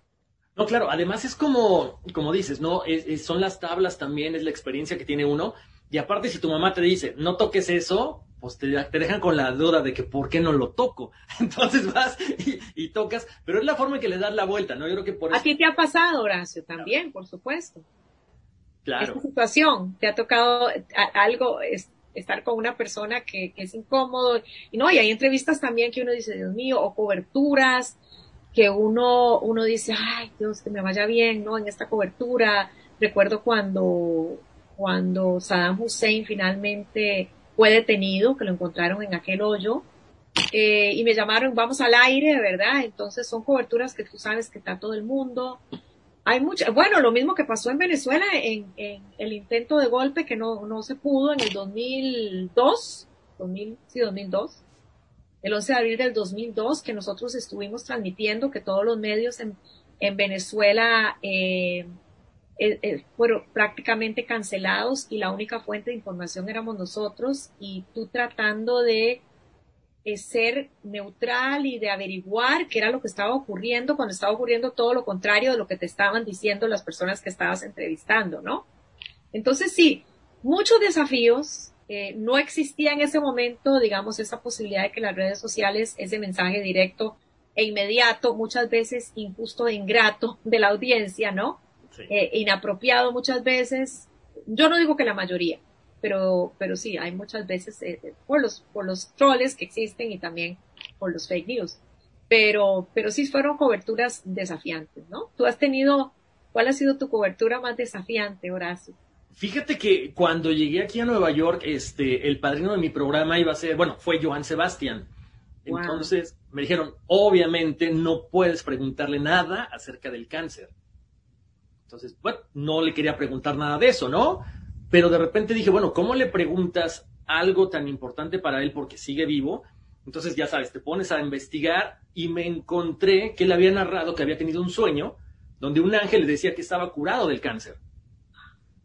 No, claro, además es como, como dices, ¿no? son las tablas también, es la experiencia que tiene uno. Y aparte, si tu mamá te dice, no toques eso, pues te, dejan con la duda de que por qué no lo toco. Entonces vas y, tocas, pero es la forma en que le das la vuelta, ¿no? Yo creo que por eso... A ti te ha pasado, Horacio, también, por supuesto. Claro. Esta situación, te ha tocado algo, estar con una persona que, es incómodo, y no, y hay entrevistas también que uno dice, Dios mío, o coberturas, que uno, uno dice, ay, Dios, que me vaya bien, ¿no? En esta cobertura. Recuerdo cuando, cuando Saddam Hussein finalmente fue detenido, que lo encontraron en aquel hoyo, eh, y me llamaron, vamos al aire, ¿verdad? Entonces son coberturas que tú sabes que está todo el mundo. Hay mucha, bueno, lo mismo que pasó en Venezuela en, el intento de golpe que no, no se pudo en el 2002, 2000, sí, 2002, el 11 de abril del 2002, que nosotros estuvimos transmitiendo, que todos los medios en, en Venezuela eh, eh, eh, fueron prácticamente cancelados y la única fuente de información éramos nosotros y tú tratando de eh, ser neutral y de averiguar qué era lo que estaba ocurriendo cuando estaba ocurriendo todo lo contrario de lo que te estaban diciendo las personas que estabas entrevistando, ¿no? Entonces sí, muchos desafíos. no existía en ese momento, digamos, esa posibilidad de que las redes sociales, ese mensaje directo e inmediato, muchas veces injusto e ingrato de la audiencia, ¿no? Eh, inapropiado muchas veces. Yo no digo que la mayoría, pero, pero sí, hay muchas veces eh, eh, por los, por los troles que existen y también por los fake news. Pero, pero sí fueron coberturas desafiantes, ¿no? Tú has tenido, ¿cuál ha sido tu cobertura más desafiante, Horacio? Fíjate que cuando llegué aquí a Nueva York, este, el padrino de mi programa iba a ser, bueno, fue Joan Sebastián. Entonces me dijeron, obviamente no puedes preguntarle nada acerca del cáncer. Entonces, bueno, no le quería preguntar nada de eso, ¿no? Pero de repente dije, bueno, ¿cómo le preguntas algo tan importante para él porque sigue vivo? Entonces, ya sabes, te pones a investigar y me encontré que él había narrado que había tenido un sueño donde un ángel le decía que estaba curado del cáncer.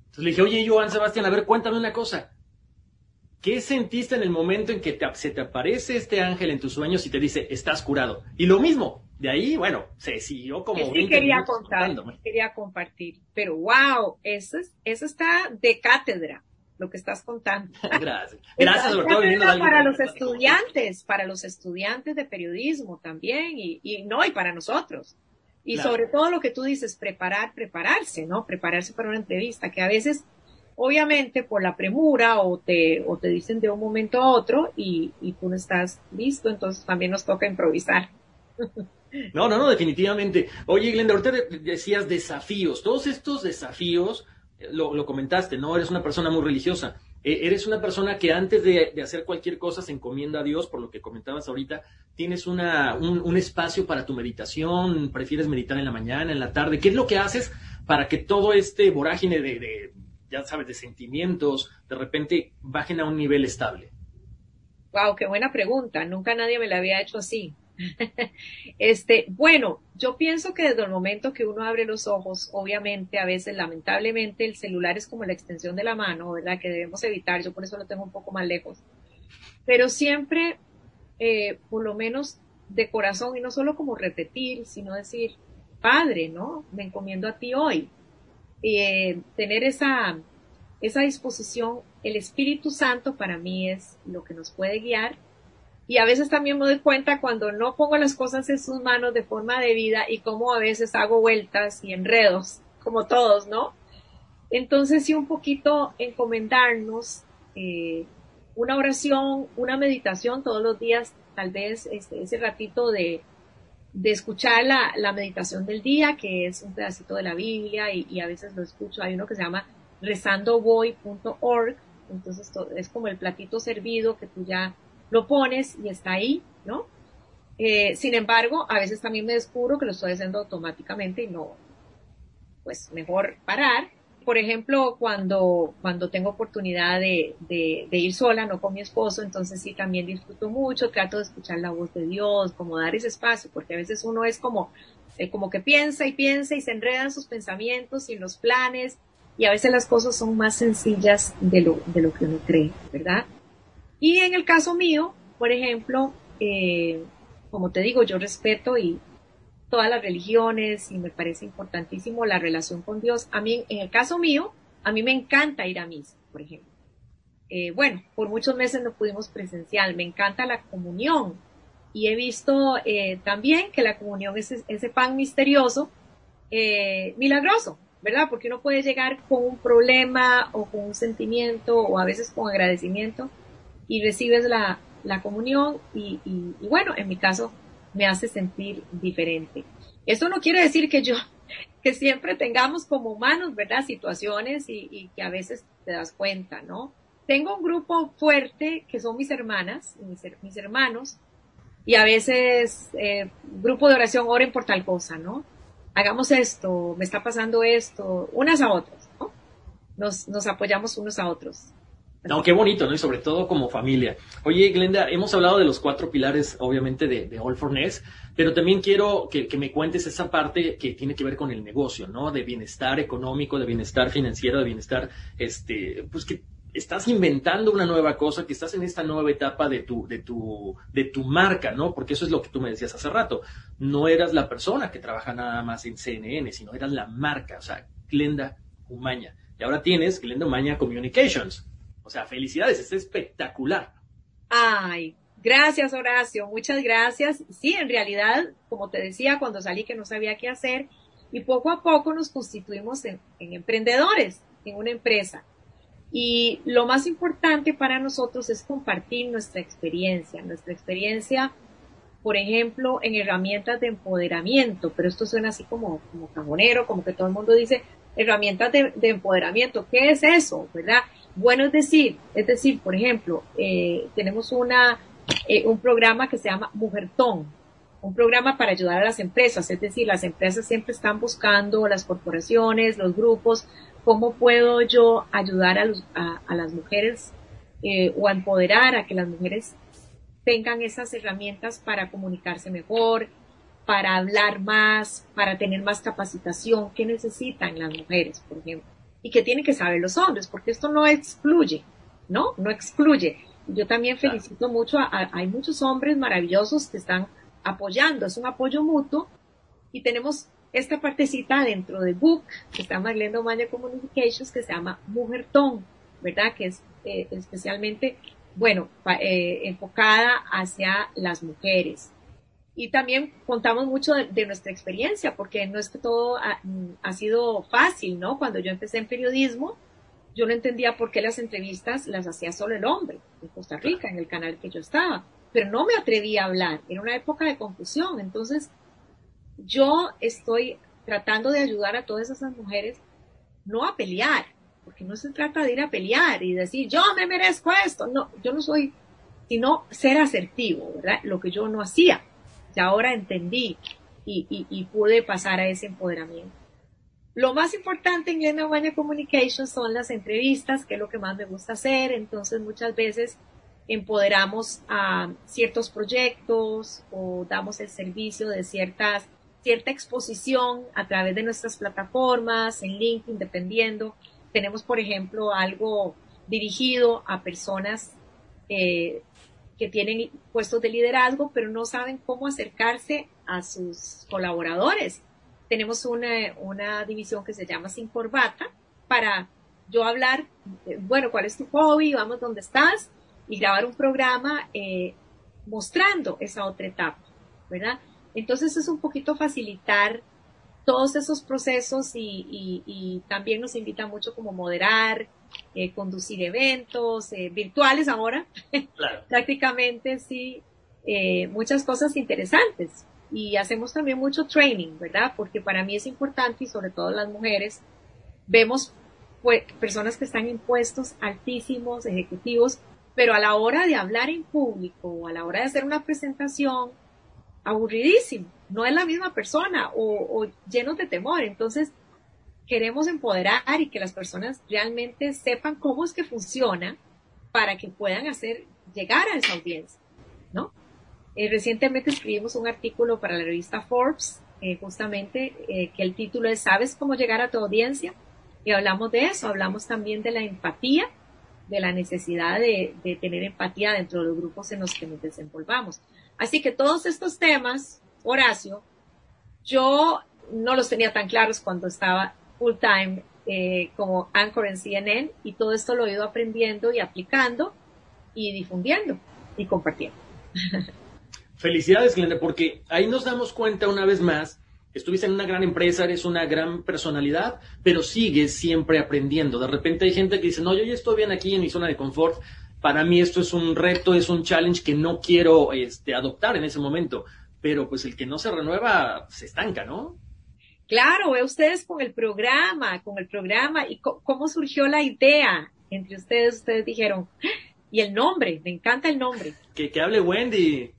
Entonces le dije, oye, Joan Sebastián, a ver, cuéntame una cosa. ¿Qué sentiste en el momento en que se te aparece este ángel en tus sueños y te dice, estás curado? Y lo mismo, de ahí, bueno, se siguió como... Sí, quería contar, quería compartir, pero wow, eso, es, eso está de cátedra, lo que estás contando. Gracias. Gracias, sobre todo Para los estudiantes, para los estudiantes de periodismo también, y, y no, y para nosotros. Y sobre todo lo que tú dices, preparar, prepararse, ¿no? Prepararse para una entrevista, que a veces obviamente por la premura o te, o te dicen de un momento a otro y, y tú no estás listo, entonces también nos toca improvisar. No, no, no, definitivamente. Oye, Glenda, ahorita decías desafíos. Todos estos desafíos, eh, lo, comentaste, ¿no? Eres una persona muy religiosa. Eh, eres una persona que antes de, hacer cualquier cosa se encomienda a Dios, por lo que comentabas ahorita. Tienes una, un, un, espacio para tu meditación, prefieres meditar en la mañana, en la tarde. ¿Qué es lo que haces para que todo este vorágine de, de ya sabes, de sentimientos, de repente bajen a un nivel estable? Wow, qué buena pregunta. Nunca nadie me la había hecho así. este, bueno, yo pienso que desde el momento que uno abre los ojos, obviamente, a veces, lamentablemente, el celular es como la extensión de la mano, ¿verdad? Que debemos evitar. Yo por eso lo tengo un poco más lejos. Pero siempre, eh, por lo menos de corazón, y no solo como repetir, sino decir, Padre, ¿no? Me encomiendo a ti hoy eh, tener esa, esa disposición, el Espíritu Santo para mí es lo que nos puede guiar. Y a veces también me doy cuenta cuando no pongo las cosas en sus manos de forma debida y como a veces hago vueltas y enredos, como todos, ¿no? Entonces sí un poquito encomendarnos eh, una oración, una meditación todos los días, tal vez este, ese ratito de, de escuchar la, la, meditación del día, que es un pedacito de la Biblia y, y a veces lo escucho. Hay uno que se llama rezandovoy.org, entonces es como el platito servido que tú ya lo pones y está ahí, ¿no? Eh, sin embargo, a veces también me descubro que lo estoy haciendo automáticamente y no, pues mejor parar por ejemplo, cuando, cuando tengo oportunidad de, ir sola, no con mi esposo, entonces sí también disfruto mucho, trato de escuchar la voz de Dios, como dar ese espacio, porque a veces uno es como, eh, como que piensa y piensa y se enreda en sus pensamientos y los planes, y a veces las cosas son más sencillas de lo, de lo que uno cree, ¿verdad? Y en el caso mío, por ejemplo, eh, como te digo, yo respeto y, todas las religiones y me parece importantísimo la relación con Dios. A mí, en el caso mío, a mí me encanta ir a misa, por ejemplo. Eh, bueno, por muchos meses no pudimos presencial, me encanta la comunión y he visto eh, también que la comunión es ese pan misterioso, eh, milagroso, ¿verdad? Porque uno puede llegar con un problema o con un sentimiento o a veces con agradecimiento y recibes la, la comunión y, bueno, en mi caso me hace sentir diferente. Esto no quiere decir que yo, que siempre tengamos como humanos, ¿verdad? Situaciones y, que a veces te das cuenta, ¿no? Tengo un grupo fuerte que son mis hermanas, mis, mis hermanos, y a veces, eh, grupo de oración, oren por tal cosa, ¿no? Hagamos esto, me está pasando esto, unas a otras, ¿no? Nos, nos apoyamos unos a otros. No, qué bonito, ¿no? Y sobre todo como familia. Oye, Glenda, hemos hablado de los cuatro pilares, obviamente, de, de All for Ness, pero también quiero que, que, me cuentes esa parte que tiene que ver con el negocio, ¿no? De bienestar económico, de bienestar financiero, de bienestar, este, pues que estás inventando una nueva cosa, que estás en esta nueva etapa de tu, de tu, de tu marca, ¿no? Porque eso es lo que tú me decías hace rato. No eras la persona que trabaja nada más en CNN, sino eras la marca, o sea, Glenda Umaña. Y ahora tienes Glenda Umaña Communications o sea, felicidades, es espectacular. Ay, gracias Horacio, muchas gracias. Sí, en realidad, como te decía, cuando salí que no sabía qué hacer y poco a poco nos constituimos en, emprendedores, en una empresa. Y lo más importante para nosotros es compartir nuestra experiencia, nuestra experiencia, por ejemplo, en herramientas de empoderamiento, pero esto suena así como, como camonero, como que todo el mundo dice, herramientas de, empoderamiento. ¿Qué es eso? ¿Verdad? Bueno, es decir, es decir, por ejemplo, eh, tenemos una, eh, un programa que se llama Mujertón, un programa para ayudar a las empresas, es decir, las empresas siempre están buscando, las corporaciones, los grupos, cómo puedo yo ayudar a, a, las mujeres eh, o empoderar a que las mujeres tengan esas herramientas para comunicarse mejor, para hablar más, para tener más capacitación, ¿qué necesitan las mujeres, por ejemplo? Y qué tienen que saber los hombres, porque esto no excluye, ¿no? No excluye. Yo también felicito mucho, a, hay muchos hombres maravillosos que están apoyando, es un apoyo mutuo y tenemos esta partecita dentro de Book, que está Marlene Maña Communications, que se llama Mujertón, ¿verdad? Que es eh, especialmente, bueno, eh, enfocada hacia las mujeres y también contamos mucho de, nuestra experiencia, porque no es que todo ha, sido fácil, ¿no? Cuando yo empecé en periodismo, yo no entendía por qué las entrevistas las hacía solo el hombre, en Costa Rica, en el canal que yo estaba, pero no me atrevía a hablar, era una época de confusión, entonces yo estoy tratando de ayudar a todas esas mujeres no a pelear, porque no se trata de ir a pelear y decir, yo me merezco esto, no, yo no soy, sino ser asertivo, ¿verdad? Lo que yo no hacía ya ahora entendí y, pude pasar a ese empoderamiento. Lo más importante en Glenda Communication Communications son las entrevistas, que es lo que más me gusta hacer. Entonces, muchas veces empoderamos a ciertos proyectos o damos el servicio de cierta exposición a través de nuestras plataformas, en LinkedIn, dependiendo. Tenemos, por ejemplo, algo dirigido a personas eh, que tienen puestos de liderazgo, pero no saben cómo acercarse a sus colaboradores. Tenemos una, una división que se llama Sin Corbata para yo hablar, eh, bueno, ¿cuál es tu hobby? Vamos, ¿dónde estás? Y grabar un programa eh, mostrando esa otra etapa, ¿verdad? Entonces es un poquito facilitar todos esos procesos y, y también nos invita mucho como moderar, eh, conducir eventos eh, virtuales ahora, prácticamente sí, eh, muchas cosas interesantes. Y hacemos también mucho training, ¿verdad? Porque para mí es importante y sobre todo las mujeres, vemos pues, personas que están en puestos altísimos, ejecutivos, pero a la hora de hablar en público o a la hora de hacer una presentación, aburridísimo, no es la misma persona o, o llenos de temor. Entonces, queremos empoderar y que las personas realmente sepan cómo es que funciona para que puedan hacer llegar a esa audiencia, ¿no? Eh, recientemente escribimos un artículo para la revista Forbes, eh, justamente, eh, que el título es ¿Sabes cómo llegar a tu audiencia? Y hablamos de eso, hablamos también de la empatía, de la necesidad de, de tener empatía dentro de los grupos en los que nos desenvolvamos. Así que todos estos temas, Horacio, yo no los tenía tan claros cuando estaba full time eh, como anchor en CNN y todo esto lo he ido aprendiendo y aplicando y difundiendo y compartiendo. Felicidades, Glenda, porque ahí nos damos cuenta una vez más, estuviste en una gran empresa, eres una gran personalidad, pero sigues siempre aprendiendo. De repente hay gente que dice, no, yo ya estoy bien aquí en mi zona de confort, para mí esto es un reto, es un challenge que no quiero este, adoptar en ese momento, pero pues el que no se renueva se estanca, ¿no? Claro, ve ustedes con el programa, con el programa y cómo surgió la idea entre ustedes. Ustedes dijeron, y el nombre, me encanta el nombre. Que, que hable Wendy.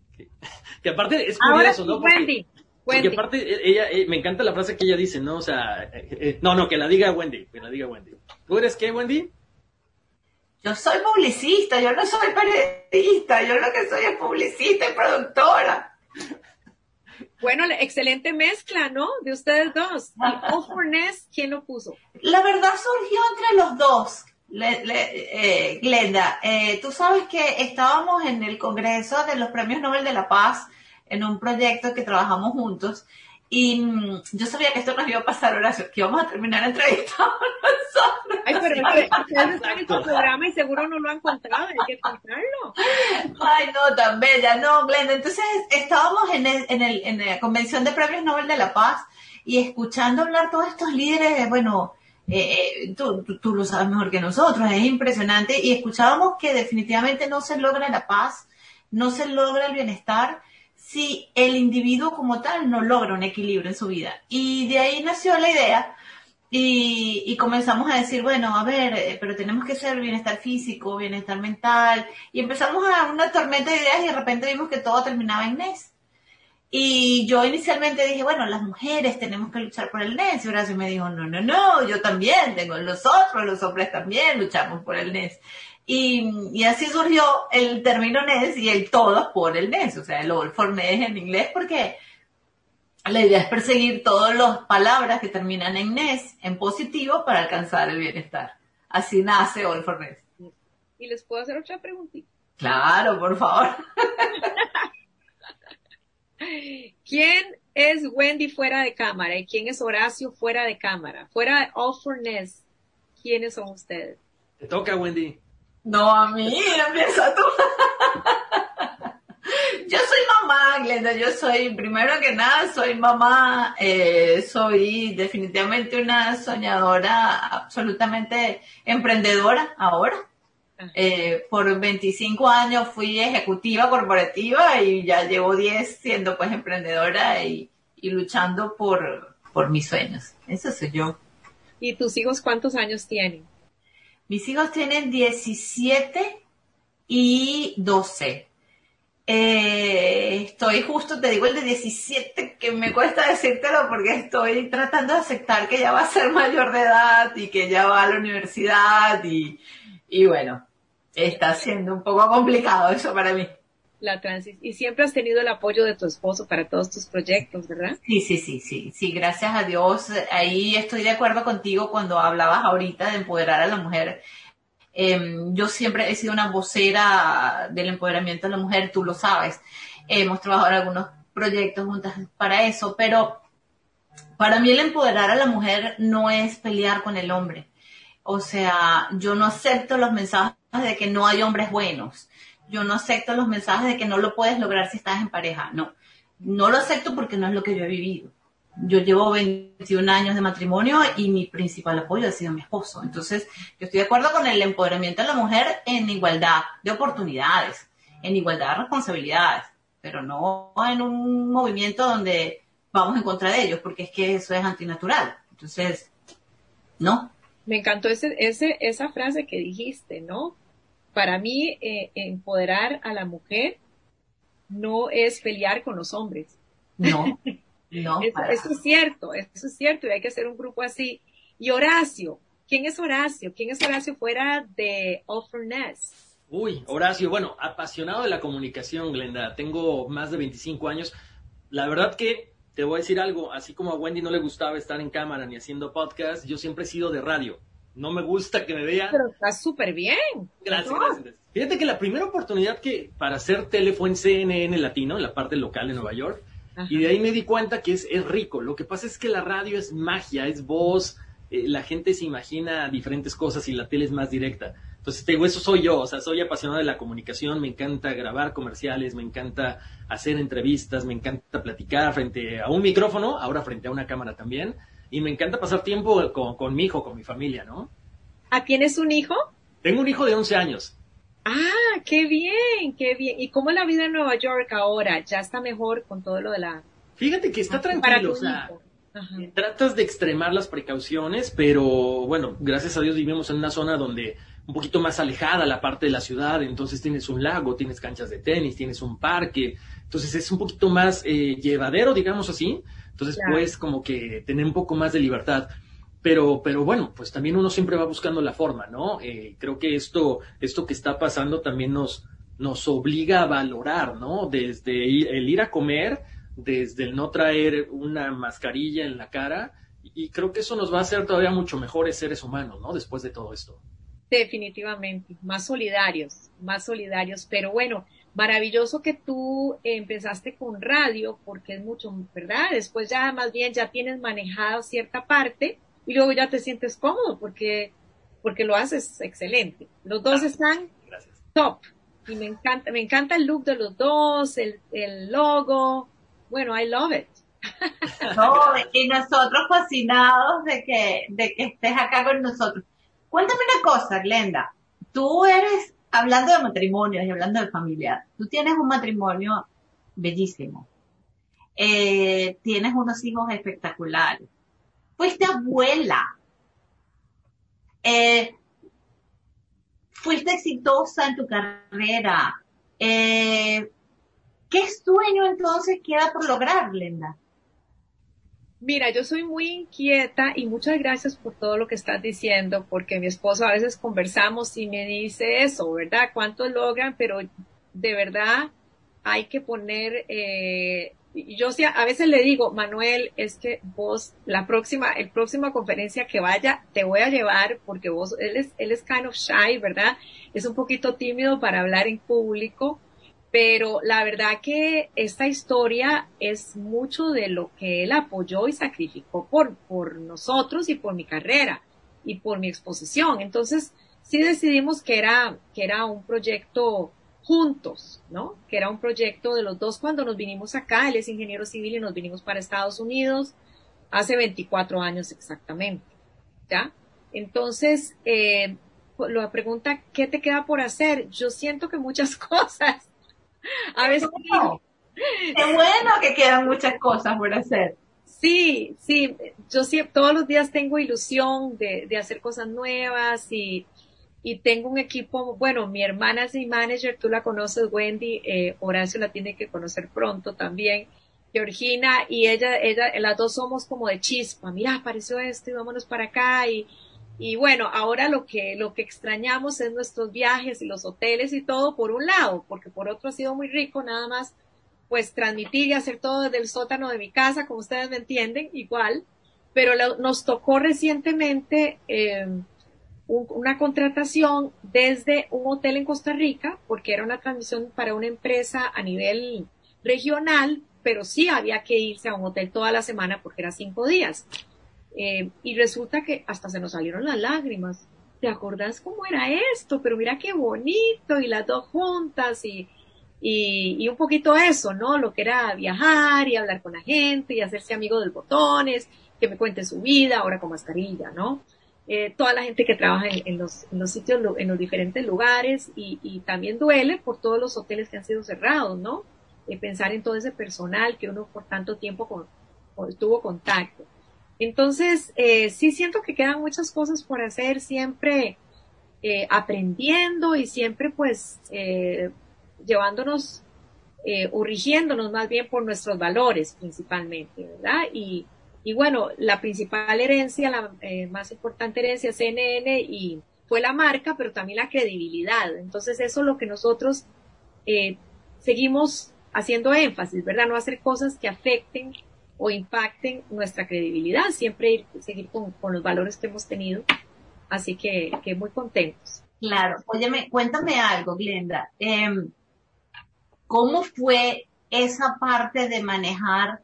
Que, aparte es curioso, ¿no? Wendy. Porque aparte e, ella, eh, me encanta la frase que ella dice, ¿no? O sea, eh, eh, no, no, que la diga Wendy, que la diga Wendy. ¿Tú eres qué, Wendy? Yo soy publicista, yo no soy periodista, yo lo que soy es publicista y productora. Bueno, excelente mezcla, ¿no? De ustedes dos. ¿Y O quién lo puso? La verdad surgió entre los dos. Eh, Glenda, eh, tú sabes que estábamos en el Congreso de los Premios Nobel de la Paz en un proyecto que trabajamos juntos y mm, yo sabía que esto nos iba a pasar, Horacio, que íbamos a terminar entrevistando nosotros. Ay, pero es que ustedes están en su programa y seguro no lo han encontrado, hay que encontrarlo. Ay, no, tan bella, no, Glenda. Entonces estábamos en, el, en, el, en la Convención de Premios Nobel de la Paz y escuchando hablar todos estos líderes, bueno, eh, eh tú, tú, tú, lo sabes mejor que nosotros, es impresionante, y escuchábamos que definitivamente no se logra la paz, no se logra el bienestar si el individuo como tal no logra un equilibrio en su vida. Y de ahí nació la idea y, comenzamos a decir, bueno, a ver, eh, pero tenemos que ser bienestar físico, bienestar mental, y empezamos a una tormenta de ideas y de repente vimos que todo terminaba en NES. Y yo inicialmente dije, bueno, las mujeres tenemos que luchar por el NES. Y Horacio me dijo, no, no, no, yo también, tengo nosotros, los hombres también luchamos por el NES. Y, y así surgió el término NES y el todos por el NES, o sea, el All for NES en inglés, porque la idea es perseguir todas las palabras que terminan en NES en positivo para alcanzar el bienestar. Así nace All for NES. ¿Y les puedo hacer otra preguntita? Claro, por favor. ¿Quién es Wendy fuera de cámara y quién es Horacio fuera de cámara? Fuera de All for NES, ¿quiénes son ustedes? Te toca, Wendy. No, a mí, empieza tú. Yo soy mamá, Glenda, yo soy, primero que nada, soy mamá, eh, soy definitivamente una soñadora, absolutamente emprendedora ahora. Eh, por 25 años fui ejecutiva corporativa y ya llevo 10 siendo pues emprendedora y, y luchando por, por mis sueños. Eso soy yo. ¿Y tus hijos cuántos años tienen? Mis hijos tienen 17 y 12. Eh, estoy justo, te digo el de 17, que me cuesta decírtelo porque estoy tratando de aceptar que ya va a ser mayor de edad y que ya va a la universidad y, y bueno, está siendo un poco complicado eso para mí. La transición. Y siempre has tenido el apoyo de tu esposo para todos tus proyectos, ¿verdad? Sí, sí, sí, sí, sí, gracias a Dios. Ahí estoy de acuerdo contigo cuando hablabas ahorita de empoderar a la mujer Em, yo siempre he sido una vocera del empoderamiento de la mujer, tú lo sabes. Hemos trabajado en algunos proyectos juntas para eso, pero para mí el empoderar a la mujer no es pelear con el hombre. O sea, yo no acepto los mensajes de que no hay hombres buenos. Yo no acepto los mensajes de que no lo puedes lograr si estás en pareja. No, no lo acepto porque no es lo que yo he vivido yo llevo 21 años de matrimonio y mi principal apoyo ha sido mi esposo. Entonces, yo estoy de acuerdo con el empoderamiento de la mujer en igualdad de oportunidades, en igualdad de responsabilidades, pero no en un movimiento donde vamos en contra de ellos, porque es que eso es antinatural. Entonces, no. Me encantó ese, ese, esa frase que dijiste, ¿no? Para mí, eh, empoderar a la mujer no es pelear con los hombres. No. No, eso, es cierto, eso es cierto, y hay que hacer un grupo así. Y Horacio, ¿quién es Horacio? ¿Quién es Horacio fuera de Offerness? Uy, Horacio, bueno, apasionado de la comunicación, Glenda. Tengo más de 25 años. La verdad que te voy a decir algo, así como a Wendy no le gustaba estar en cámara ni haciendo podcast, yo siempre he sido de radio. No me gusta que me vean. Pero está súper bien. Gracias, gracias. Fíjate que la primera oportunidad que para hacer tele fue en CNN Latino, en la parte local de Nueva York. Y de ahí me di cuenta que es, es, rico. Lo que pasa es que la radio es magia, es voz, eh, la gente se imagina diferentes cosas y la tele es más directa. Entonces, te digo, eso soy yo, o sea, soy apasionado de la comunicación, me encanta grabar comerciales, me encanta hacer entrevistas, me encanta platicar frente a un micrófono, ahora frente a una cámara también, y me encanta pasar tiempo con, con mi hijo, con mi familia, ¿no? ¿Ah, tienes un hijo? Tengo un hijo de 11 años. Ah, qué bien, qué bien. ¿Y cómo es la vida en Nueva York ahora? ¿Ya está mejor con todo lo de la... Fíjate que está tranquilo, o sea, tratas de extremar las precauciones, pero bueno, gracias a Dios vivimos en una zona donde un poquito más alejada la parte de la ciudad, entonces tienes un lago, tienes canchas de tenis, tienes un parque, entonces es un poquito más eh, llevadero, digamos así, entonces puedes como que tener un poco más de libertad. Pero, pero bueno, pues también uno siempre va buscando la forma, ¿no? Eh, creo que esto, esto que está pasando también nos, nos obliga a valorar, ¿no? Desde el ir a comer, desde el no traer una mascarilla en la cara, y creo que eso nos va a hacer todavía mucho mejores seres humanos, ¿no? Después de todo esto. Definitivamente, más solidarios, más solidarios, pero bueno, maravilloso que tú empezaste con radio, porque es mucho, ¿verdad? Después ya más bien ya tienes manejado cierta parte y luego ya te sientes cómodo porque, porque lo haces excelente. Los dos están top y me encanta, me encanta el look de los dos, el, el logo. Bueno, I love it. No, y nosotros fascinados de que, de que estés acá con nosotros. Cuéntame una cosa, Glenda. Tú eres, hablando de matrimonios y hablando de familia, tú tienes un matrimonio bellísimo. Eh, tienes unos hijos espectaculares fuiste abuela. Eh, fuiste exitosa en tu carrera. Eh, ¿Qué sueño entonces queda por lograr, Glenda? Mira, yo soy muy inquieta y muchas gracias por todo lo que estás diciendo, porque mi esposo a veces conversamos y me dice eso, ¿verdad? ¿Cuánto logran? Pero de verdad hay que poner, eh, yo sí, a veces le digo, Manuel, es que vos, la próxima, el próxima conferencia que vaya, te voy a llevar porque vos, él es, él es kind of shy, ¿verdad? Es un poquito tímido para hablar en público pero la verdad que esta historia es mucho de lo que él apoyó y sacrificó por, por nosotros y por mi carrera y por mi exposición. Entonces, sí decidimos que era, que era un proyecto juntos, ¿no? Que era un proyecto de los dos cuando nos vinimos acá, él es ingeniero civil y nos vinimos para Estados Unidos hace 24 años exactamente, ¿ya? Entonces, eh, la pregunta, ¿qué te queda por hacer? Yo siento que muchas cosas, a veces. Qué bueno que quedan muchas cosas por hacer. Sí, sí, yo sí, todos los días tengo ilusión de, de hacer cosas nuevas y, y, tengo un equipo, bueno, mi hermana es mi manager, tú la conoces, Wendy, eh, Horacio la tiene que conocer pronto también, Georgina, y ella, ella, las dos somos como de chispa, mira, apareció esto y vámonos para acá y, y bueno, ahora lo que, lo que extrañamos es nuestros viajes y los hoteles y todo por un lado, porque por otro ha sido muy rico nada más pues transmitir y hacer todo desde el sótano de mi casa, como ustedes me entienden, igual. Pero nos tocó recientemente eh, una contratación desde un hotel en Costa Rica, porque era una transmisión para una empresa a nivel regional, pero sí había que irse a un hotel toda la semana porque era cinco días. Eh, y resulta que hasta se nos salieron las lágrimas. ¿Te acordás cómo era esto? Pero mira qué bonito, y las dos juntas, y, y, un poquito eso, ¿no? Lo que era viajar y hablar con la gente y hacerse amigo de botones, que me cuente su vida, ahora con mascarilla, ¿no? Eh, toda la gente que trabaja en, los, en, los, sitios, en los diferentes lugares y, también duele por todos los hoteles que han sido cerrados, ¿no? Eh, pensar en todo ese personal que uno por tanto tiempo tuvo contacto. Entonces, eh, sí siento que quedan muchas cosas por hacer, siempre eh, aprendiendo y siempre pues eh, llevándonos eh, o rigiéndonos más bien por nuestros valores principalmente, ¿verdad? Y, y bueno, la principal herencia, la eh, más importante herencia CNN y fue la marca, pero también la credibilidad. Entonces eso es lo que nosotros eh, seguimos haciendo énfasis, ¿verdad? No hacer cosas que afecten o impacten nuestra credibilidad, siempre ir, seguir con, los valores que hemos tenido. Así que, que muy contentos. Claro, óyeme, cuéntame algo, Glenda. Em, ¿Cómo fue esa parte de manejar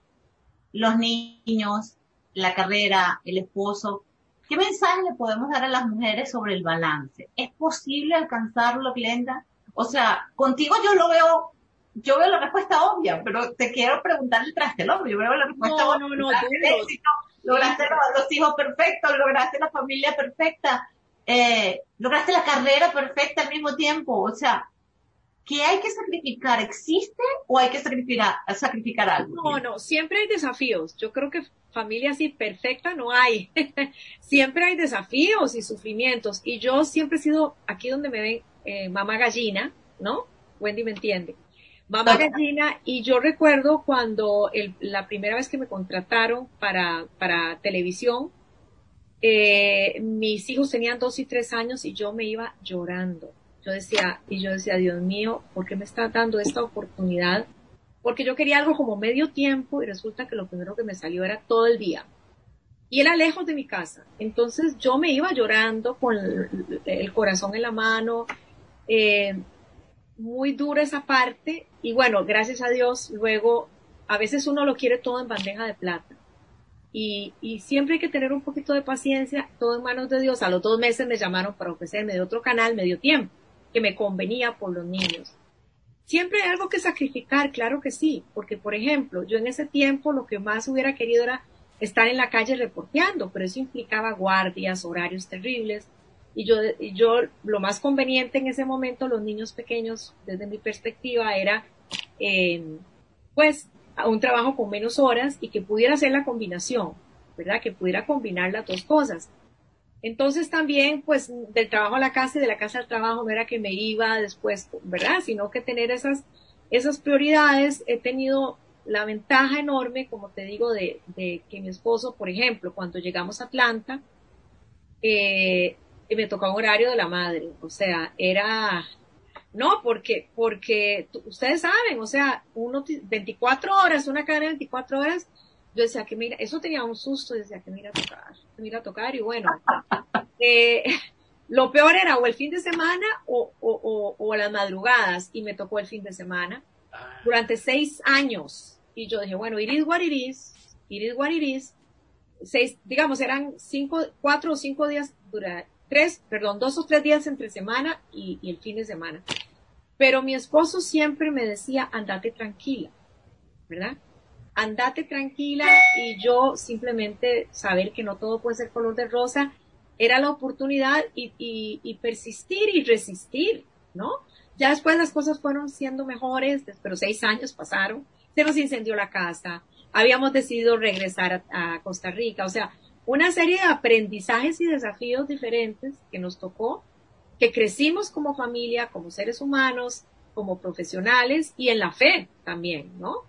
los niños, la carrera, el esposo? ¿Qué mensaje le podemos dar a las mujeres sobre el balance? ¿Es posible alcanzarlo, Glenda? O sea, contigo yo lo veo yo veo la respuesta obvia, pero te quiero preguntar el traste Yo veo la respuesta no, No, no, lograste los, hijos perfectos, lograste la familia perfecta, eh, lograste la carrera perfecta al mismo tiempo. O sea, ¿qué hay que sacrificar? ¿Existe o hay que sacrificar, sacrificar algo? No, no, siempre hay desafíos. Yo creo que familia así perfecta no hay. siempre hay desafíos y sufrimientos. Y yo siempre he sido, aquí donde me ven, eh, mamá gallina, ¿no? Wendy me entiende Mamá Gallina, y yo recuerdo cuando el, la primera vez que me contrataron para, para televisión, eh, mis hijos tenían dos y tres años y yo me iba llorando. Yo decía, y yo decía, Dios mío, ¿por qué me está dando esta oportunidad? Porque yo quería algo como medio tiempo y resulta que lo primero que me salió era todo el día. Y era lejos de mi casa. Entonces yo me iba llorando con el, corazón en la mano. Eh, muy dura esa parte y bueno, gracias a Dios, luego a veces uno lo quiere todo en bandeja de plata. Y, y siempre hay que tener un poquito de paciencia, todo en manos de Dios. A los dos meses me llamaron para ofrecerme de otro canal medio tiempo, que me convenía por los niños. Siempre hay algo que sacrificar, claro que sí, porque por ejemplo, yo en ese tiempo lo que más hubiera querido era estar en la calle reporteando, pero eso implicaba guardias, horarios terribles, y yo, yo, lo más conveniente en ese momento, los niños pequeños, desde mi perspectiva, era, eh, pues, un trabajo con menos horas y que pudiera hacer la combinación, ¿verdad? Que pudiera combinar las dos cosas. Entonces también, pues, del trabajo a la casa y de la casa al trabajo no era que me iba después, ¿verdad? Sino que tener esas, esas prioridades, he tenido la ventaja enorme, como te digo, de, de que mi esposo, por ejemplo, cuando llegamos a Atlanta, eh, me tocaba horario de la madre, o sea, era, no, porque, porque ustedes saben, o sea, uno, 24 horas, una cadena de 24 horas, yo decía que mira, eso tenía un susto, decía que mira a tocar, que mira tocar, y bueno, eh, lo peor era o el fin de semana o, o, o, las madrugadas, y me tocó el fin de semana, durante seis años, y yo dije, bueno, it is what it is, it is what it is, seis, digamos, eran cinco, cuatro o cinco días, dura, tres, perdón, dos o tres días entre semana y, el fin de semana. Pero mi esposo siempre me decía, andate tranquila, ¿verdad? Andate tranquila y yo simplemente saber que no todo puede ser color de rosa era la oportunidad y, persistir y resistir, ¿no? Ya después las cosas fueron siendo mejores, pero seis años pasaron, se nos incendió la casa, habíamos decidido regresar a, Costa Rica, o sea, una serie de aprendizajes y desafíos diferentes que nos tocó, que crecimos como familia, como seres humanos, como profesionales y en la fe también, ¿no?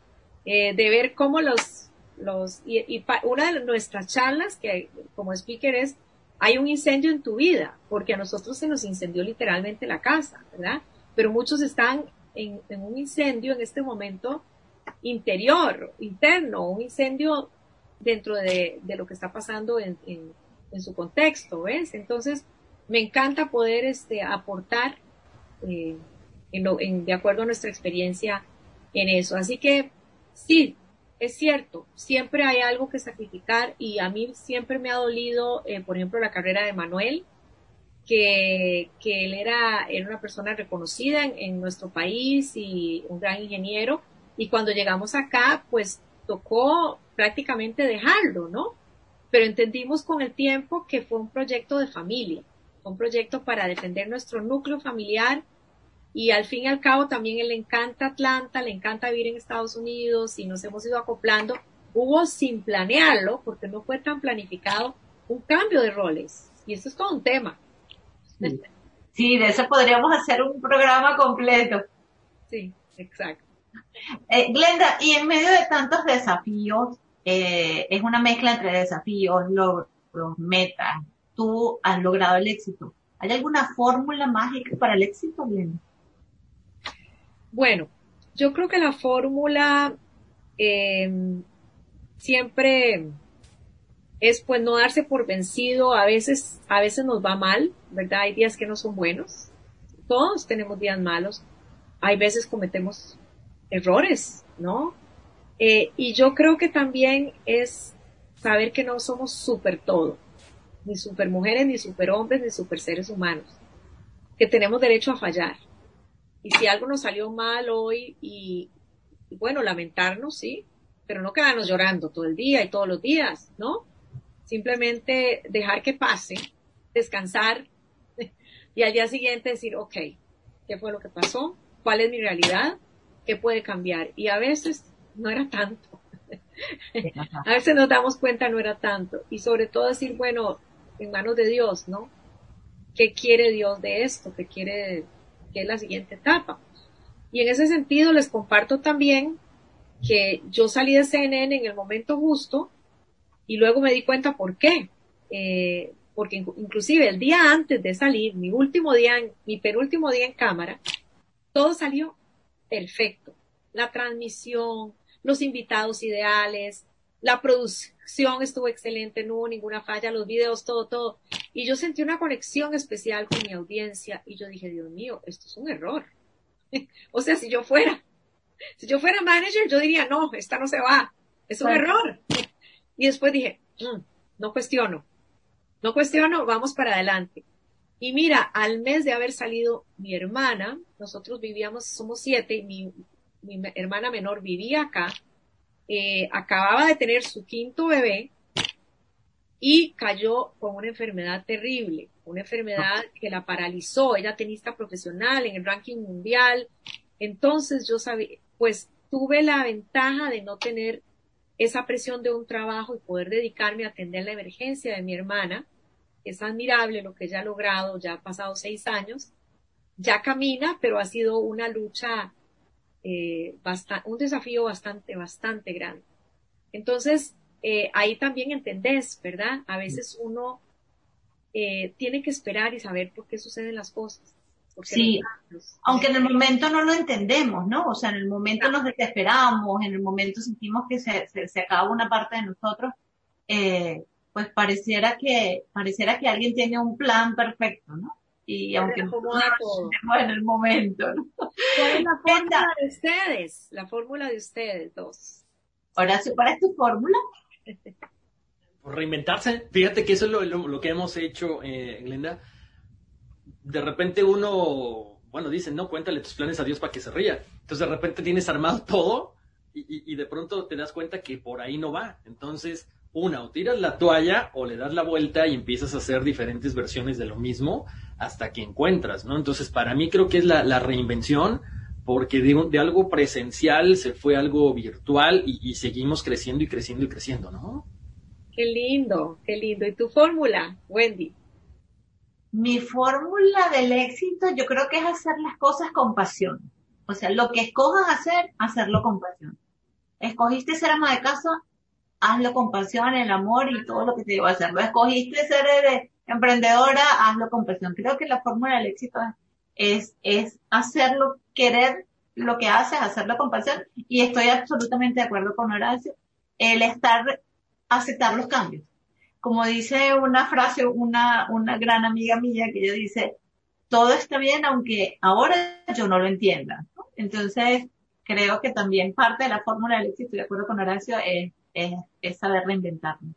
Eh, de ver cómo los, los, y, una de nuestras charlas que como speaker es, hay un incendio en tu vida, porque a nosotros se nos incendió literalmente la casa, ¿verdad? Pero muchos están en un incendio en este momento interior, interno, un incendio dentro de, lo que está pasando en, su contexto, ¿ves? Entonces, me encanta poder este, aportar eh, de acuerdo a nuestra experiencia en eso. Así que, sí, es cierto, siempre hay algo que sacrificar y a mí siempre me ha dolido, eh, por ejemplo, la carrera de Manuel, que, que él era, era una persona reconocida en, en, nuestro país y un gran ingeniero, y cuando llegamos acá, pues tocó prácticamente dejarlo, ¿no? Pero entendimos con el tiempo que fue un proyecto de familia, un proyecto para defender nuestro núcleo familiar y al fin y al cabo también él le encanta Atlanta, le encanta vivir en Estados Unidos y nos hemos ido acoplando. Hubo sin planearlo, porque no fue tan planificado, un cambio de roles. Y eso es todo un tema. Sí, de eso podríamos hacer un programa completo. Sí, exacto. Eh, Glenda, y en medio de tantos desafíos, eh, es una mezcla entre desafíos, logros, metas. Tú has logrado el éxito. ¿Hay alguna fórmula mágica para el éxito, Glenda? Bueno, yo creo que la fórmula em, siempre es pues no darse por vencido. A veces, a veces nos va mal, ¿verdad? Hay días que no son buenos. Todos tenemos días malos. Hay veces cometemos errores, ¿no? Eh, y yo creo que también es saber que no somos super todo, ni super mujeres, ni super hombres, ni super seres humanos, que tenemos derecho a fallar. Y si algo nos salió mal hoy y, bueno, lamentarnos, sí, pero no quedarnos llorando todo el día y todos los días, ¿no? Simplemente dejar que pase, descansar y al día siguiente decir, ok, ¿qué fue lo que pasó? ¿Cuál es mi realidad? ¿Qué puede cambiar? Y a veces no era tanto. a veces nos damos cuenta no era tanto. Y sobre todo decir, bueno, en manos de Dios, ¿no? ¿Qué quiere Dios de esto? ¿Qué quiere, qué es la siguiente etapa? Y en ese sentido les comparto también que yo salí de CNN en el momento justo y luego me di cuenta por qué. Eh, porque inclusive el día antes de salir, mi último día, mi penúltimo día en cámara, todo salió perfecto. La transmisión, los invitados ideales, la producción estuvo excelente, no hubo ninguna falla, los videos, todo, todo. Y yo sentí una conexión especial con mi audiencia y yo dije, Dios mío, esto es un error. o sea, si yo fuera, si yo fuera manager, yo diría, no, esta no se va, es un error. y después dije, mm, no cuestiono, no cuestiono, vamos para adelante. Y mira, al mes de haber salido mi hermana, nosotros vivíamos, somos siete, y mi, mi hermana menor vivía acá, eh, acababa de tener su quinto bebé y cayó con una enfermedad terrible, una enfermedad que la paralizó, ella tenista profesional en el ranking mundial, entonces yo sabía, pues tuve la ventaja de no tener esa presión de un trabajo y poder dedicarme a atender la emergencia de mi hermana, es admirable lo que ella ha logrado, ya ha pasado seis años, ya camina, pero ha sido una lucha, eh, un desafío bastante, bastante grande. Entonces, eh, ahí también entendés, ¿verdad? A veces uno eh, tiene que esperar y saber por qué suceden las cosas. Sí, aunque en el momento no lo entendemos, ¿no? O sea, en el momento nos desesperamos, en el momento sentimos que se, se, acaba una parte de nosotros, eh, pues pareciera que, pareciera que alguien tiene un plan perfecto, ¿no? Y aunque no en el momento, ¿no? ¿Cuál es la fórmula de ustedes? La fórmula de ustedes dos. Horacio, ¿cuál es tu fórmula? Por reinventarse. Fíjate que eso es lo, lo, que hemos hecho, eh, Glenda de repente uno, bueno, dice, no, cuéntale tus planes a Dios para que se ría. Entonces de repente tienes armado todo y, de pronto te das cuenta que por ahí no va. Entonces, una, o tiras la toalla o le das la vuelta y empiezas a hacer diferentes versiones de lo mismo hasta que encuentras, ¿no? Entonces, para mí creo que es la, reinvención porque de, de, algo presencial se fue algo virtual y, y seguimos creciendo y creciendo y creciendo, ¿no? Qué lindo, qué lindo. ¿Y tu fórmula, Wendy? Mi fórmula del éxito yo creo que es hacer las cosas con pasión. O sea, lo que escojas hacer, hacerlo con pasión. Escogiste ser ama de casa, hazlo con pasión, el amor y todo lo que te lleva a hacerlo. Escogiste ser eh, emprendedora, hazlo con pasión. Creo que la fórmula del éxito es, es hacerlo, querer lo que haces, hacerlo con pasión. Y estoy absolutamente de acuerdo con Horacio. El estar, aceptar los cambios como dice una frase, una, una gran amiga mía que ella dice, todo está bien aunque ahora yo no lo entienda. Entonces, creo que también parte de la fórmula del éxito, de acuerdo con Horacio, es, es, saber reinventarnos.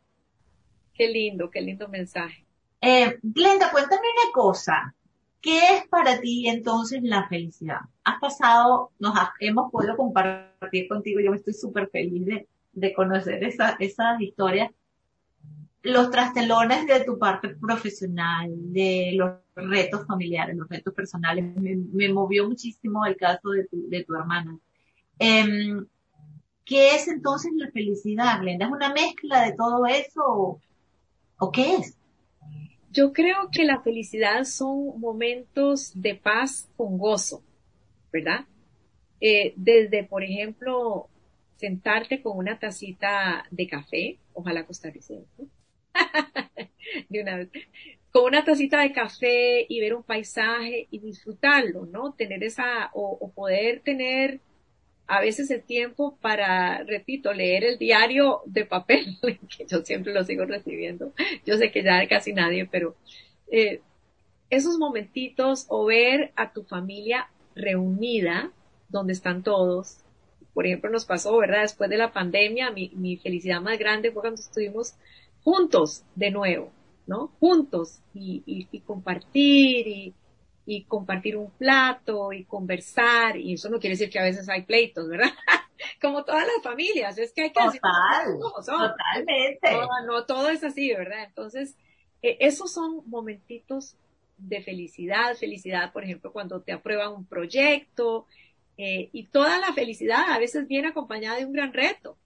Qué lindo, qué lindo mensaje. Eh, Glenda, cuéntame una cosa. ¿Qué es para ti entonces la felicidad? Has pasado, nos hemos podido compartir contigo, yo me estoy súper feliz de, de conocer esa, esas historias los trastelones de tu parte profesional, de los retos familiares, los retos personales. Me, movió muchísimo el caso de tu, de tu hermana. Em, ¿Qué es entonces la felicidad, Glenda? ¿Es una mezcla de todo eso o, qué es? Yo creo que la felicidad son momentos de paz con gozo, ¿verdad? Eh, desde, por ejemplo, sentarte con una tacita de café, ojalá costarricense, de una vez. Con una tacita de café y ver un paisaje y disfrutarlo, ¿no? Tener esa, o, poder tener a veces el tiempo para, repito, leer el diario de papel, que yo siempre lo sigo recibiendo. Yo sé que ya casi nadie, pero eh, esos momentitos o ver a tu familia reunida, donde están todos. Por ejemplo, nos pasó, ¿verdad? Después de la pandemia, mi, felicidad más grande fue cuando estuvimos juntos de nuevo, ¿no? Juntos y, y, compartir y, y, compartir un plato y conversar y eso no quiere decir que a veces hay pleitos, ¿verdad? Como todas las familias, es que hay que Total, totalmente. No, todo es así, ¿verdad? Entonces, eh, esos son momentitos de felicidad, felicidad, por ejemplo, cuando te aprueban un proyecto, eh, y toda la felicidad a veces viene acompañada de un gran reto,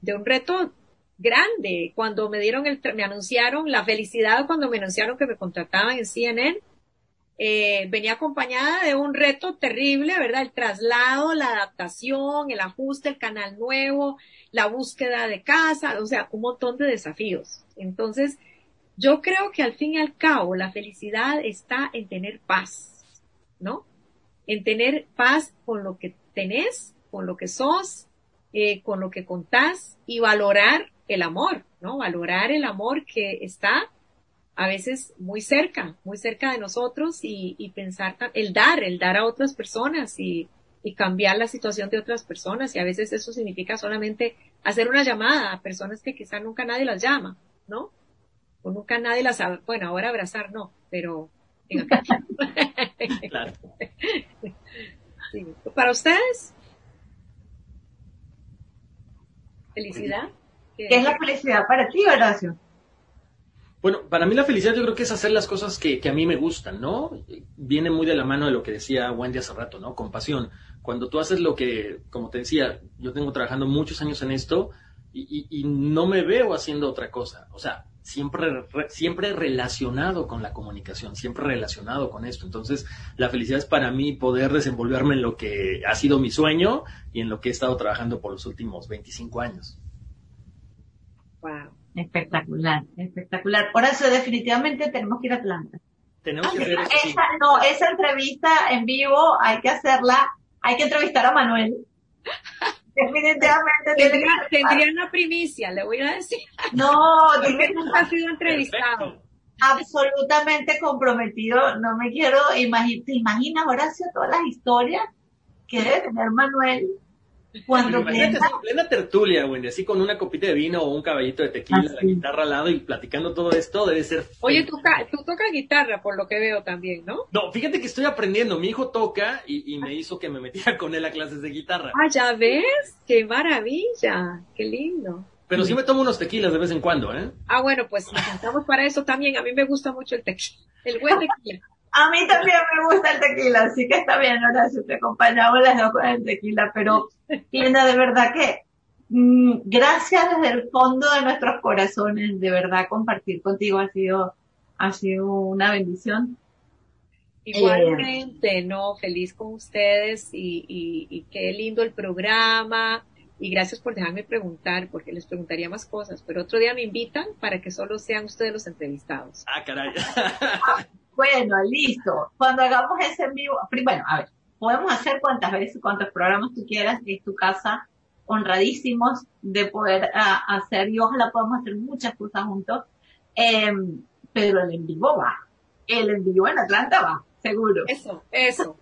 de un reto grande. Cuando me dieron el, me anunciaron la felicidad cuando me anunciaron que me contrataban en CNN, eh, venía acompañada de un reto terrible, ¿verdad? El traslado, la adaptación, el ajuste, el canal nuevo, la búsqueda de casa, o sea, un montón de desafíos. Entonces, yo creo que al fin y al cabo la felicidad está en tener paz, ¿no? En tener paz con lo que tenés, con lo que sos, eh, con lo que contás y valorar el amor, ¿no? Valorar el amor que está a veces muy cerca, muy cerca de nosotros y, pensar el dar, el dar a otras personas y, cambiar la situación de otras personas y a veces eso significa solamente hacer una llamada a personas que quizá nunca nadie las llama, ¿no? O nunca nadie las, bueno, ahora abrazar no, pero claro. Para ustedes, felicidad. ¿Qué es la felicidad para ti, Horacio? Bueno, para mí la felicidad yo creo que es hacer las cosas que, a mí me gustan, ¿no? Viene muy de la mano de lo que decía Wendy hace rato, ¿no? Compasión. Cuando tú haces lo que, como te decía, yo tengo trabajando muchos años en esto y, no me veo haciendo otra cosa. O sea, siempre, siempre relacionado con la comunicación, siempre relacionado con esto. Entonces, la felicidad es para mí poder desenvolverme en lo que ha sido mi sueño y en lo que he estado trabajando por los últimos 25 años. Wow, espectacular, espectacular. Horacio, definitivamente tenemos que ir a Atlanta. Tenemos que ver esa, No, esa entrevista en vivo hay que hacerla, hay que entrevistar a Manuel. Definitivamente. Tendría, tendría, una primicia, le voy a decir. No, porque nunca ha sido entrevistado. Absolutamente comprometido. No me quiero imaginar. ¿Te imaginas, Horacio, todas las historias que debe tener Manuel cuando Imagínate así, plena tertulia, Wendy, así con una copita de vino o un caballito de tequila, la guitarra al lado y platicando todo esto, debe ser... Oye, tú, tú tocas guitarra, por lo que veo también, ¿no? No, fíjate que estoy aprendiendo. Mi hijo toca y, y me hizo que me metiera con él a clases de guitarra. Ah, ya ves, qué maravilla, qué lindo. Pero sí me tomo unos tequilas de vez en cuando, ¿eh? Ah, bueno, pues nos para eso también. A mí me gusta mucho el tequila, el buen tequila. A mí también me gusta el tequila, así que está bien, Horacio, te acompañamos las dos con el tequila, pero Linda, de verdad que mm, gracias desde el fondo de nuestros corazones, de verdad compartir contigo ha sido, ha sido una bendición. Igualmente, no, feliz con ustedes y, y, y qué lindo el programa. Y gracias por dejarme preguntar, porque les preguntaría más cosas, pero otro día me invitan para que solo sean ustedes los entrevistados. Ah, caray. Bueno, listo. Cuando hagamos ese en vivo, bueno, a ver, podemos hacer cuantas veces, cuantos programas tú quieras, es tu casa, honradísimos de poder ah, hacer y ojalá podamos hacer muchas cosas juntos. Em, pero el en vivo va. El en vivo en Atlanta va, seguro. Eso, eso.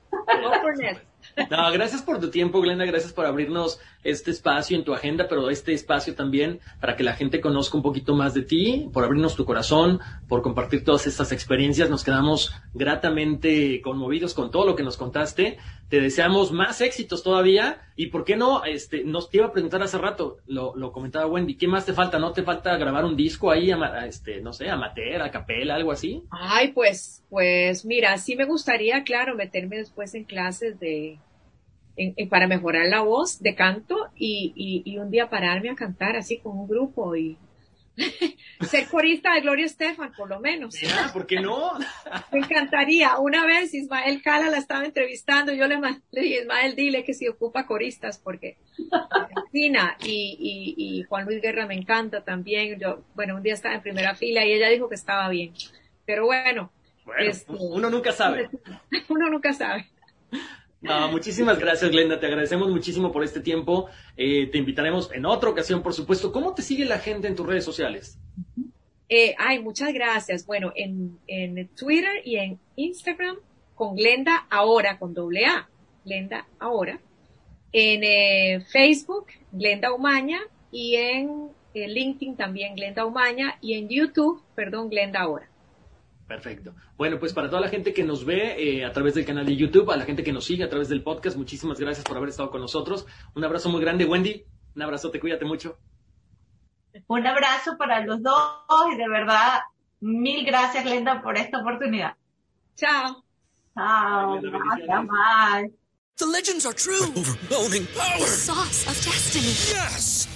No, gracias por tu tiempo, Glenda, gracias por abrirnos este espacio en tu agenda, pero este espacio también para que la gente conozca un poquito más de ti, por abrirnos tu corazón, por compartir todas estas experiencias. Nos quedamos gratamente conmovidos con todo lo que nos contaste. Te deseamos más éxitos todavía y, ¿por qué no? Este, nos te iba a preguntar hace rato, lo, lo comentaba Wendy, ¿qué más te falta? ¿No te falta grabar un disco ahí, a, este, no sé, amateur, a capela, algo así? Ay, pues, pues mira, sí me gustaría, claro, meterme después en clases de para mejorar la voz de canto y, y, un día pararme a cantar así con un grupo y ser corista de Gloria Estefan, por lo menos. Ya, ¿por qué no? Me encantaría. Una vez Ismael Cala la estaba entrevistando, yo le, le dije, Ismael, dile que si ocupa coristas, porque y, y, y, Juan Luis Guerra me encanta también. Yo, bueno, un día estaba en primera fila y ella dijo que estaba bien. Pero bueno. bueno este, uno nunca sabe. Uno nunca sabe. Muchísimas gracias, Glenda. Te agradecemos muchísimo por este tiempo. Eh, te invitaremos en otra ocasión, por supuesto. ¿Cómo te sigue la gente en tus redes sociales? Eh, ay, muchas gracias. Bueno, en, en Twitter y en Instagram con Glenda Ahora, con doble A. Glenda Ahora. En eh, Facebook, Glenda Umaña. Y en LinkedIn también, Glenda Umaña. Y en YouTube, perdón, Glenda Ahora. Perfecto. Bueno, pues para toda la gente que nos ve eh, a través del canal de YouTube, a la gente que nos sigue a través del podcast, muchísimas gracias por haber estado con nosotros. Un abrazo muy grande, Wendy. Un abrazote, cuídate mucho. Un abrazo para los dos y de verdad, mil gracias, Glenda, por esta oportunidad. Chao. Chao. Bye. The legends are true. overwhelming power. The sauce of destiny. Yes.